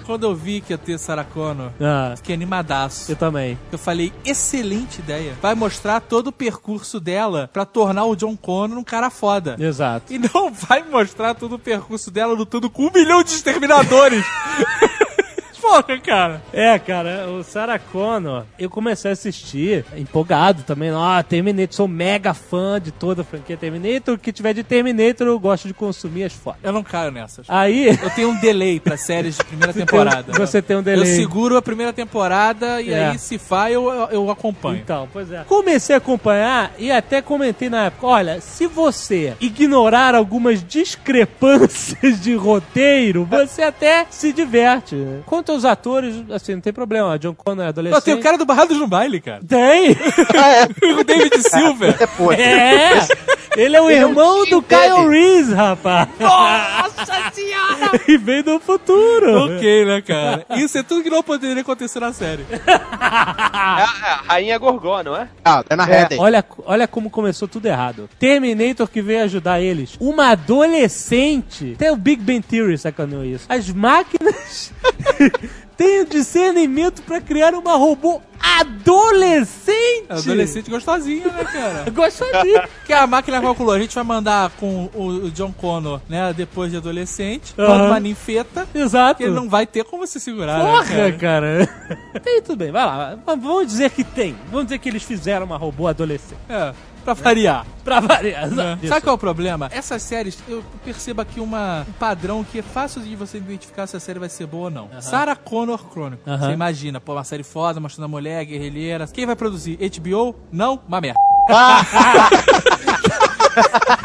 Speaker 7: Quando eu vi que ia ter Sarah Connor,
Speaker 2: Ah,
Speaker 7: fiquei animadaço.
Speaker 2: eu também.
Speaker 7: Eu falei, excelente ideia. Vai mostrar todo o percurso dela pra tornar o John Connor um cara foda.
Speaker 2: Exato.
Speaker 7: E não vai mostrar todo o percurso dela lutando com um milhão de exterminadores. Cara.
Speaker 2: É, cara, o Sarah Connor, eu comecei a assistir empolgado também. Ah, Terminator, sou mega fã de toda a franquia Terminator. O que tiver de Terminator, eu gosto de consumir as fotos.
Speaker 7: Eu não caio nessas.
Speaker 2: Aí,
Speaker 7: Eu tenho um delay pra séries de primeira temporada.
Speaker 2: você tem um delay.
Speaker 7: Eu seguro a primeira temporada e
Speaker 2: É.
Speaker 7: aí, se faz, eu, eu acompanho.
Speaker 2: Então, pois é. Comecei a acompanhar e até comentei na época: olha, se você ignorar algumas discrepâncias de roteiro, você até se diverte. Quanto aos atores, assim, não tem problema. John Connor é adolescente.
Speaker 7: Pô, tem o cara do Barrados no Baile, cara.
Speaker 2: Tem!
Speaker 7: o David Silver.
Speaker 3: Depois.
Speaker 2: É! Ele é o irmão do
Speaker 3: dele.
Speaker 2: Kyle Reese, rapaz!
Speaker 7: Nossa senhora!
Speaker 2: E vem do futuro!
Speaker 7: ok, né, cara? Isso é tudo que não poderia acontecer na série.
Speaker 4: É a, é a Rainha Gorgó, não é?
Speaker 6: Ah, é na
Speaker 3: É.
Speaker 2: Olha, olha como começou tudo errado. Terminator que veio ajudar eles. Uma adolescente. Até o Big Ben Theory sacaneou isso. As máquinas tem o discernimento pra criar uma robô adolescente?
Speaker 7: Adolescente gostosinho, né, cara?
Speaker 2: Gostosinho.
Speaker 7: Que a máquina calculou, a gente vai mandar com o John Connor, né, depois de adolescente, manda uma ninfeta,
Speaker 2: Exato.
Speaker 7: que ele não vai ter como se segurar,
Speaker 2: Porra,
Speaker 7: né,
Speaker 2: cara. Tem, tudo bem, vai lá. Vamos dizer que tem. Vamos dizer que eles fizeram uma robô adolescente.
Speaker 7: É, pra variar.
Speaker 2: Pra variar. Isso.
Speaker 7: Sabe qual é o problema? Essas séries, eu percebo aqui uma, um padrão que é fácil de você identificar se a série vai ser boa ou não. Sarah Connor Chronicle.
Speaker 2: Aham.
Speaker 7: Você imagina, pô, uma série foda, mostrando a mulher, guerrilheira. Quem vai produzir? HBO? Não? Uma merda.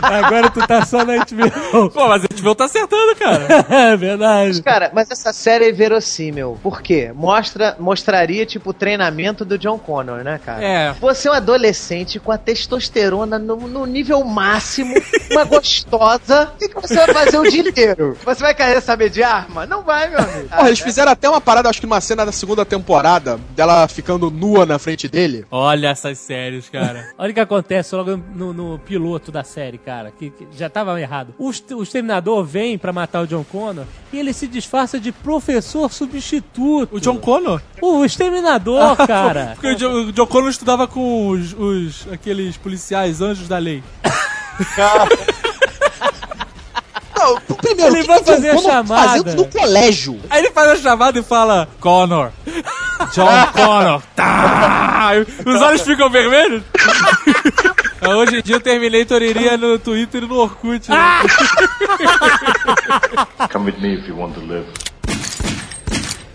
Speaker 2: Agora tu tá só na HBO.
Speaker 7: Pô, mas a HBO tá acertando, cara.
Speaker 2: é verdade.
Speaker 3: Cara, mas essa série é verossímil. Por quê? Mostra, mostraria, tipo, o treinamento do John Connor, né, cara?
Speaker 7: É.
Speaker 3: Você é um adolescente com a testosterona no, no nível máximo, uma gostosa. O que, que você vai fazer o dia inteiro? Você vai querer saber de arma? Não vai, meu amigo.
Speaker 6: Porra, eles fizeram até uma parada, acho que numa cena da segunda temporada, dela ficando nua na frente dele.
Speaker 7: Olha essas séries, cara.
Speaker 2: Olha o que acontece logo no, no piloto da série, cara, que, que já tava errado. O, Exterminador vem pra matar o John Connor e ele se disfarça de professor substituto.
Speaker 7: O John Connor?
Speaker 2: O Exterminador, cara.
Speaker 7: Porque o John, o John Connor estudava com os, os- aqueles policiais, anjos da lei.
Speaker 6: Não, primeiro,
Speaker 2: Ele vai fazer a chamada.
Speaker 6: fazendo no colégio?
Speaker 7: Aí ele faz a chamada e fala: Connor. John Connor. Tá. Os olhos ficam vermelhos. Hoje em dia o Terminator iria no Twitter e no Orkut. Né?
Speaker 8: Come with me if you want to live.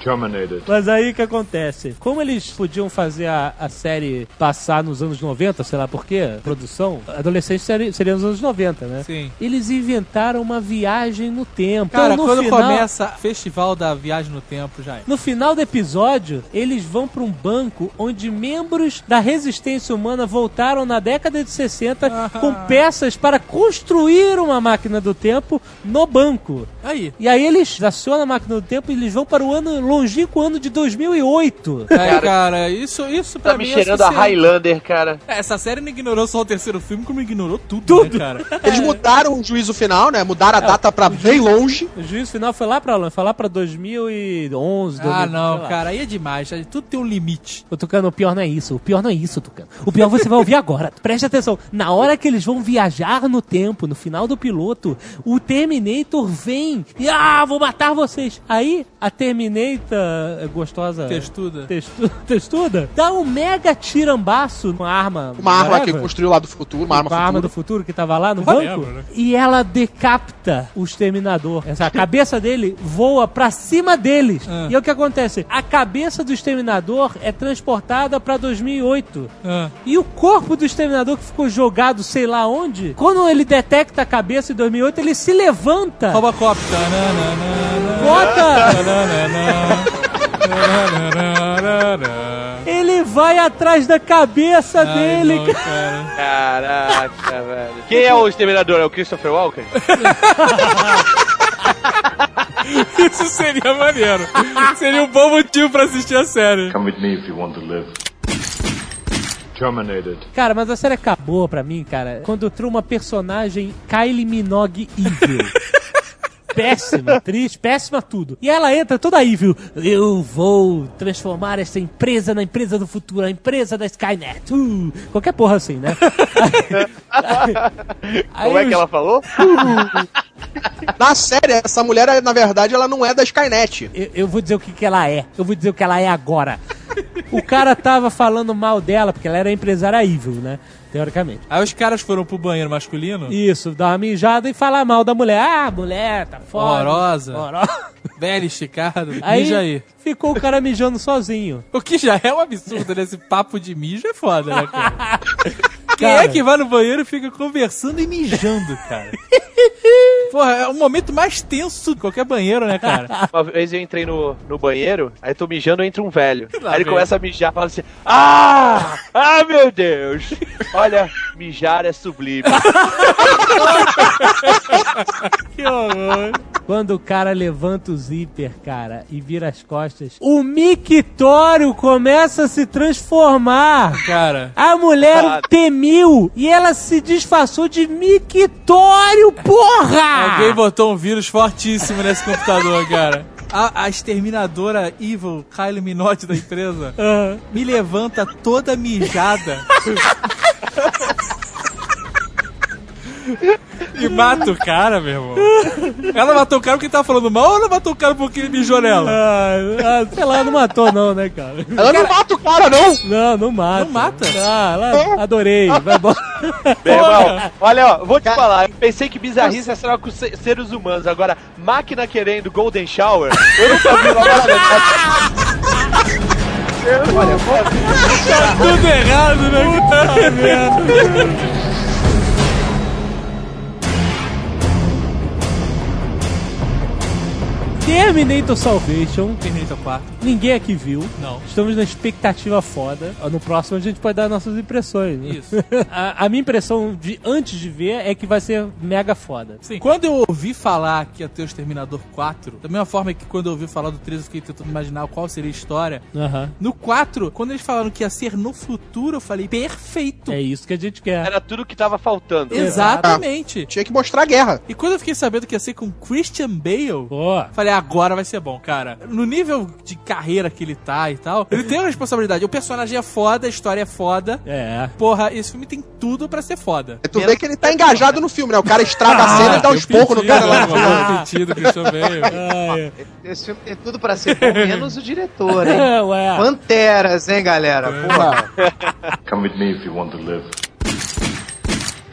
Speaker 8: Terminated.
Speaker 2: Mas aí o que acontece? Como eles podiam fazer a, a série passar nos anos 90, sei lá por quê, produção, adolescente seria, seria nos anos 90, né?
Speaker 7: Sim.
Speaker 2: Eles inventaram uma viagem no tempo.
Speaker 7: Cara,
Speaker 2: Então, no
Speaker 7: quando
Speaker 2: final-
Speaker 7: começa o festival da viagem no tempo, já é.
Speaker 2: No final do episódio, eles vão para um banco onde membros da resistência humana voltaram na década de 60 com peças para construir uma máquina do tempo no banco.
Speaker 7: Aí.
Speaker 2: E aí eles acionam a máquina do tempo e eles vão para o ano longínquo ano de 2008.
Speaker 7: Aí, cara, isso, isso pra
Speaker 4: Tá
Speaker 7: mim
Speaker 4: me
Speaker 7: é
Speaker 4: cheirando a
Speaker 7: suficiente.
Speaker 4: Highlander, cara.
Speaker 7: É, Essa série não ignorou só o terceiro filme, como ignorou tudo,
Speaker 2: Tudo.
Speaker 7: né, cara?
Speaker 6: Eles mudaram o juízo final, né? Mudaram a data pra bem longe.
Speaker 2: O juízo final foi lá para foi lá para 2011,
Speaker 7: Ah,
Speaker 2: 2000,
Speaker 7: não, cara, aí é demais. Tudo tem um limite.
Speaker 2: Ô, Tucano, o pior não é isso. O pior não é isso, Tucano. O pior você vai ouvir agora. Preste atenção. Na hora que eles vão viajar no tempo, no final do piloto, o Terminator vem e, ah, vou matar vocês. Aí, a Terminator eh, gostosa...
Speaker 7: Textuda.
Speaker 2: Testu, testuda, dá um mega tirambaço com a arma.
Speaker 6: Uma arma que
Speaker 2: whatever,
Speaker 6: construiu lá do futuro, uma arma
Speaker 2: com a arma do futuro que tava lá no banco.
Speaker 7: né?
Speaker 2: E ela decapita o exterminador. Essa, a cabeça dele voa pra cima deles.
Speaker 7: Ah.
Speaker 2: E é o que acontece? A cabeça do exterminador é transportada pra 2008.
Speaker 7: Ah.
Speaker 2: E o corpo do exterminador que ficou jogado sei lá onde, quando ele detecta a cabeça em 2008, ele se levanta.
Speaker 7: Robocop.
Speaker 2: Bota! Ele vai atrás da cabeça
Speaker 7: Ai,
Speaker 2: dele,
Speaker 7: não,
Speaker 2: cara.
Speaker 7: cara.
Speaker 4: Caraca, velho. Quem é o exterminador? É o Christopher Walken?
Speaker 7: Isso seria maneiro. Seria um bom motivo pra assistir a série.
Speaker 8: Come with me if you want to live. Terminated.
Speaker 2: Cara, mas a série acabou pra mim, cara, quando entrou uma personagem Kylie Minogue evil. péssima, triste, péssima tudo. E ela entra toda evil. Eu vou transformar essa empresa na empresa do futuro, a empresa da Skynet. Uh, qualquer porra assim, né? Aí
Speaker 4: Como é que
Speaker 2: os-
Speaker 4: ela falou?
Speaker 6: Na série, essa mulher, na verdade, ela não é da Skynet.
Speaker 2: Eu, eu vou dizer o que, que ela é. Eu vou dizer o que ela é agora. O cara tava falando mal dela, porque ela era empresária evil, né? Teoricamente.
Speaker 7: Aí os caras foram pro banheiro masculino.
Speaker 2: Isso, dar uma mijada e falar mal da mulher. Ah, mulher, tá foda.
Speaker 7: Horrorosa.
Speaker 2: Horrorosa.
Speaker 7: Velho esticado.
Speaker 2: Aí,
Speaker 7: Mija aí.
Speaker 2: ficou o cara mijando sozinho.
Speaker 7: O que já é um absurdo, né? Esse papo de mijo é foda, né, cara? Quem
Speaker 2: Cara.
Speaker 7: é que vai no banheiro e fica conversando e mijando, cara? Porra, é o momento mais tenso de qualquer banheiro, né, cara?
Speaker 4: Uma vez eu entrei no, no banheiro, aí tô mijando, entra um velho.
Speaker 7: Lá
Speaker 4: aí ele
Speaker 7: vem.
Speaker 4: começa a mijar, fala assim: Ah! Ah, meu Deus! Olha, mijar é sublime.
Speaker 2: Que horror. Quando o cara levanta o zíper, cara, e vira as costas, o mictório começa a se transformar.
Speaker 7: Cara.
Speaker 2: A mulher
Speaker 4: Ah.
Speaker 2: temiu e ela se disfarçou de mictório, porra!
Speaker 7: Alguém botou um vírus fortíssimo nesse computador, cara. a, a exterminadora evil, Kylie Minotti da empresa,
Speaker 2: Ah.
Speaker 7: me levanta toda mijada. e mata o cara, meu irmão. Ela matou o cara porque ele tava falando mal ou ela matou o cara porque ele mijou nela?
Speaker 2: Ah, sei lá, não matou não, né, cara?
Speaker 6: Ela não mata o cara, não!
Speaker 2: Não, não mata.
Speaker 7: Não mata?
Speaker 2: Ah, ela, adorei. Vai embora.
Speaker 4: Meu irmão, olha, ó, vou te falar, eu pensei que bizarrice ia ser com se- seres humanos. Agora, máquina querendo Golden Shower, eu nunca vi uma parada
Speaker 2: Tudo errado, né? Puta merda. Terminator Salvation.
Speaker 7: Terminator 4.
Speaker 2: Ninguém aqui viu.
Speaker 7: Não.
Speaker 2: Estamos na expectativa foda. No próximo a gente pode dar nossas impressões. né?
Speaker 7: Isso.
Speaker 2: A, a minha impressão de antes de ver é que vai ser mega foda.
Speaker 7: Sim. Quando eu ouvi falar que ia ter o Exterminador 4, da mesma forma que quando eu ouvi falar do 3 eu fiquei tentando imaginar qual seria a história.
Speaker 2: Aham.
Speaker 7: No 4, quando eles falaram que ia ser no futuro, eu falei, perfeito.
Speaker 2: É isso que a gente quer.
Speaker 4: Era tudo que tava faltando.
Speaker 7: Exatamente.
Speaker 6: Tinha que mostrar a guerra.
Speaker 7: E quando eu fiquei sabendo que ia ser com Christian Bale,
Speaker 2: Pô.
Speaker 7: falei, agora vai ser bom, cara. No nível de carreira que ele tá e tal, ele tem uma responsabilidade. O personagem é foda, a história é foda.
Speaker 2: É.
Speaker 7: Porra, esse filme tem tudo pra ser foda.
Speaker 6: É tu vê que ele tá engajado no filme, né? O cara estraga a cena e dá uns porcos no cara lá.
Speaker 7: lá. Pedido, Christian Bale.
Speaker 2: Ah, é.
Speaker 3: Esse filme tem tudo pra ser bom, menos o diretor, hein?
Speaker 2: Ué.
Speaker 3: Panteras, hein, galera? Porra.
Speaker 8: Come with me if you want to live.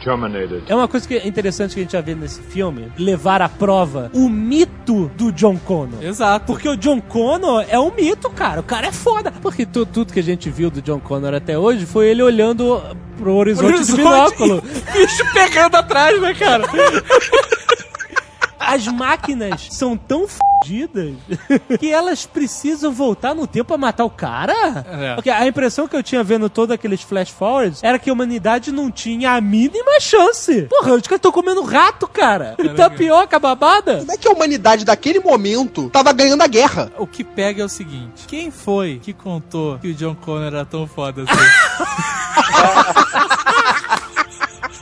Speaker 8: Terminated.
Speaker 2: É uma coisa que é interessante que a gente já vê nesse filme, levar à prova o mito do John Connor.
Speaker 7: Exato.
Speaker 2: Porque o John Connor é um mito, cara. O cara é foda. Porque tu- tudo que a gente viu do John Connor até hoje foi ele olhando pro horizonte, de binóculo.
Speaker 7: bicho pegando atrás, né, cara?
Speaker 2: As máquinas são tão fodidas que elas precisam voltar no tempo pra matar o cara?
Speaker 7: É.
Speaker 2: Porque a impressão que eu tinha vendo todos aqueles flash forwards era que a humanidade não tinha a mínima chance. Porra, os caras estão comendo rato, cara. Tapioca babada.
Speaker 6: Como é que a humanidade daquele momento tava ganhando a guerra?
Speaker 7: O que pega é o seguinte: quem foi que contou que o John Connor era tão foda assim?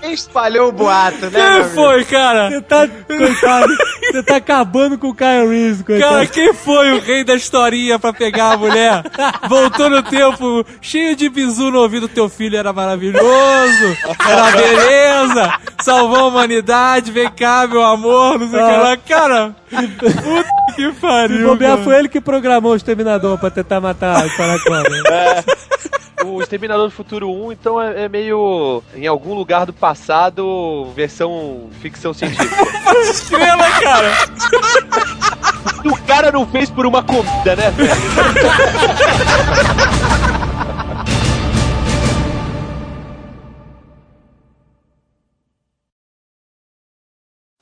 Speaker 3: Quem espalhou o boato, né?
Speaker 7: quem
Speaker 3: amigo?
Speaker 7: foi, cara?
Speaker 2: Você tá, coitado, você tá acabando com o Kyle Reese, coitado.
Speaker 7: Cara, quem foi o rei da historinha pra pegar a mulher? Voltou no tempo, cheio de bizu no ouvido, teu filho era maravilhoso, era beleza, salvou a humanidade, vem cá, meu amor, não sei o que lá. Cara, puta que
Speaker 2: Se
Speaker 7: pariu.
Speaker 2: bobear,
Speaker 7: cara.
Speaker 2: foi ele que programou o Exterminador pra tentar matar o Sarah Connor.
Speaker 4: O Exterminador do Futuro 1, então, é, é meio em algum lugar do passado, versão ficção científica.
Speaker 7: Estrela, cara.
Speaker 4: o cara não fez por uma comida, né, velho?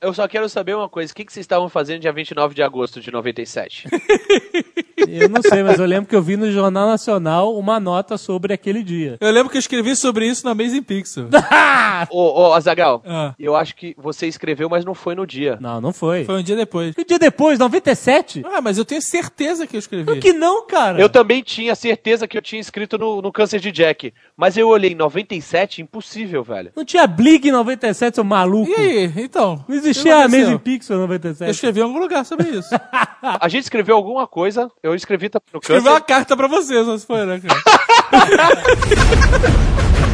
Speaker 4: Eu só quero saber uma coisa, o que, que vocês estavam fazendo dia 29 de agosto de 97?
Speaker 2: Eu não sei, mas eu lembro que eu vi no Jornal Nacional uma nota sobre aquele dia.
Speaker 7: Eu lembro que eu escrevi sobre isso na Amazing Pixel.
Speaker 4: ô, ô, Azagal,
Speaker 7: Ah,
Speaker 4: eu acho que você escreveu, mas não foi no dia.
Speaker 2: Não, não foi.
Speaker 7: foi um dia depois.
Speaker 2: O dia depois, 97?
Speaker 7: Ah, mas eu tenho certeza que eu escrevi.
Speaker 2: Que não, cara.
Speaker 4: Eu também tinha certeza que eu tinha escrito no, no Câncer de Jack, mas eu olhei 97, impossível, velho.
Speaker 2: Não tinha Blig em 97, seu maluco.
Speaker 7: E aí, então?
Speaker 2: Não existia? Amazing Pixel em
Speaker 7: Eu
Speaker 2: 97.
Speaker 7: escrevi em algum lugar sobre isso.
Speaker 4: A gente escreveu alguma coisa, eu escrevi também no
Speaker 7: Escrevi
Speaker 4: Câncer.
Speaker 7: uma carta pra você, só se foi, né, cara?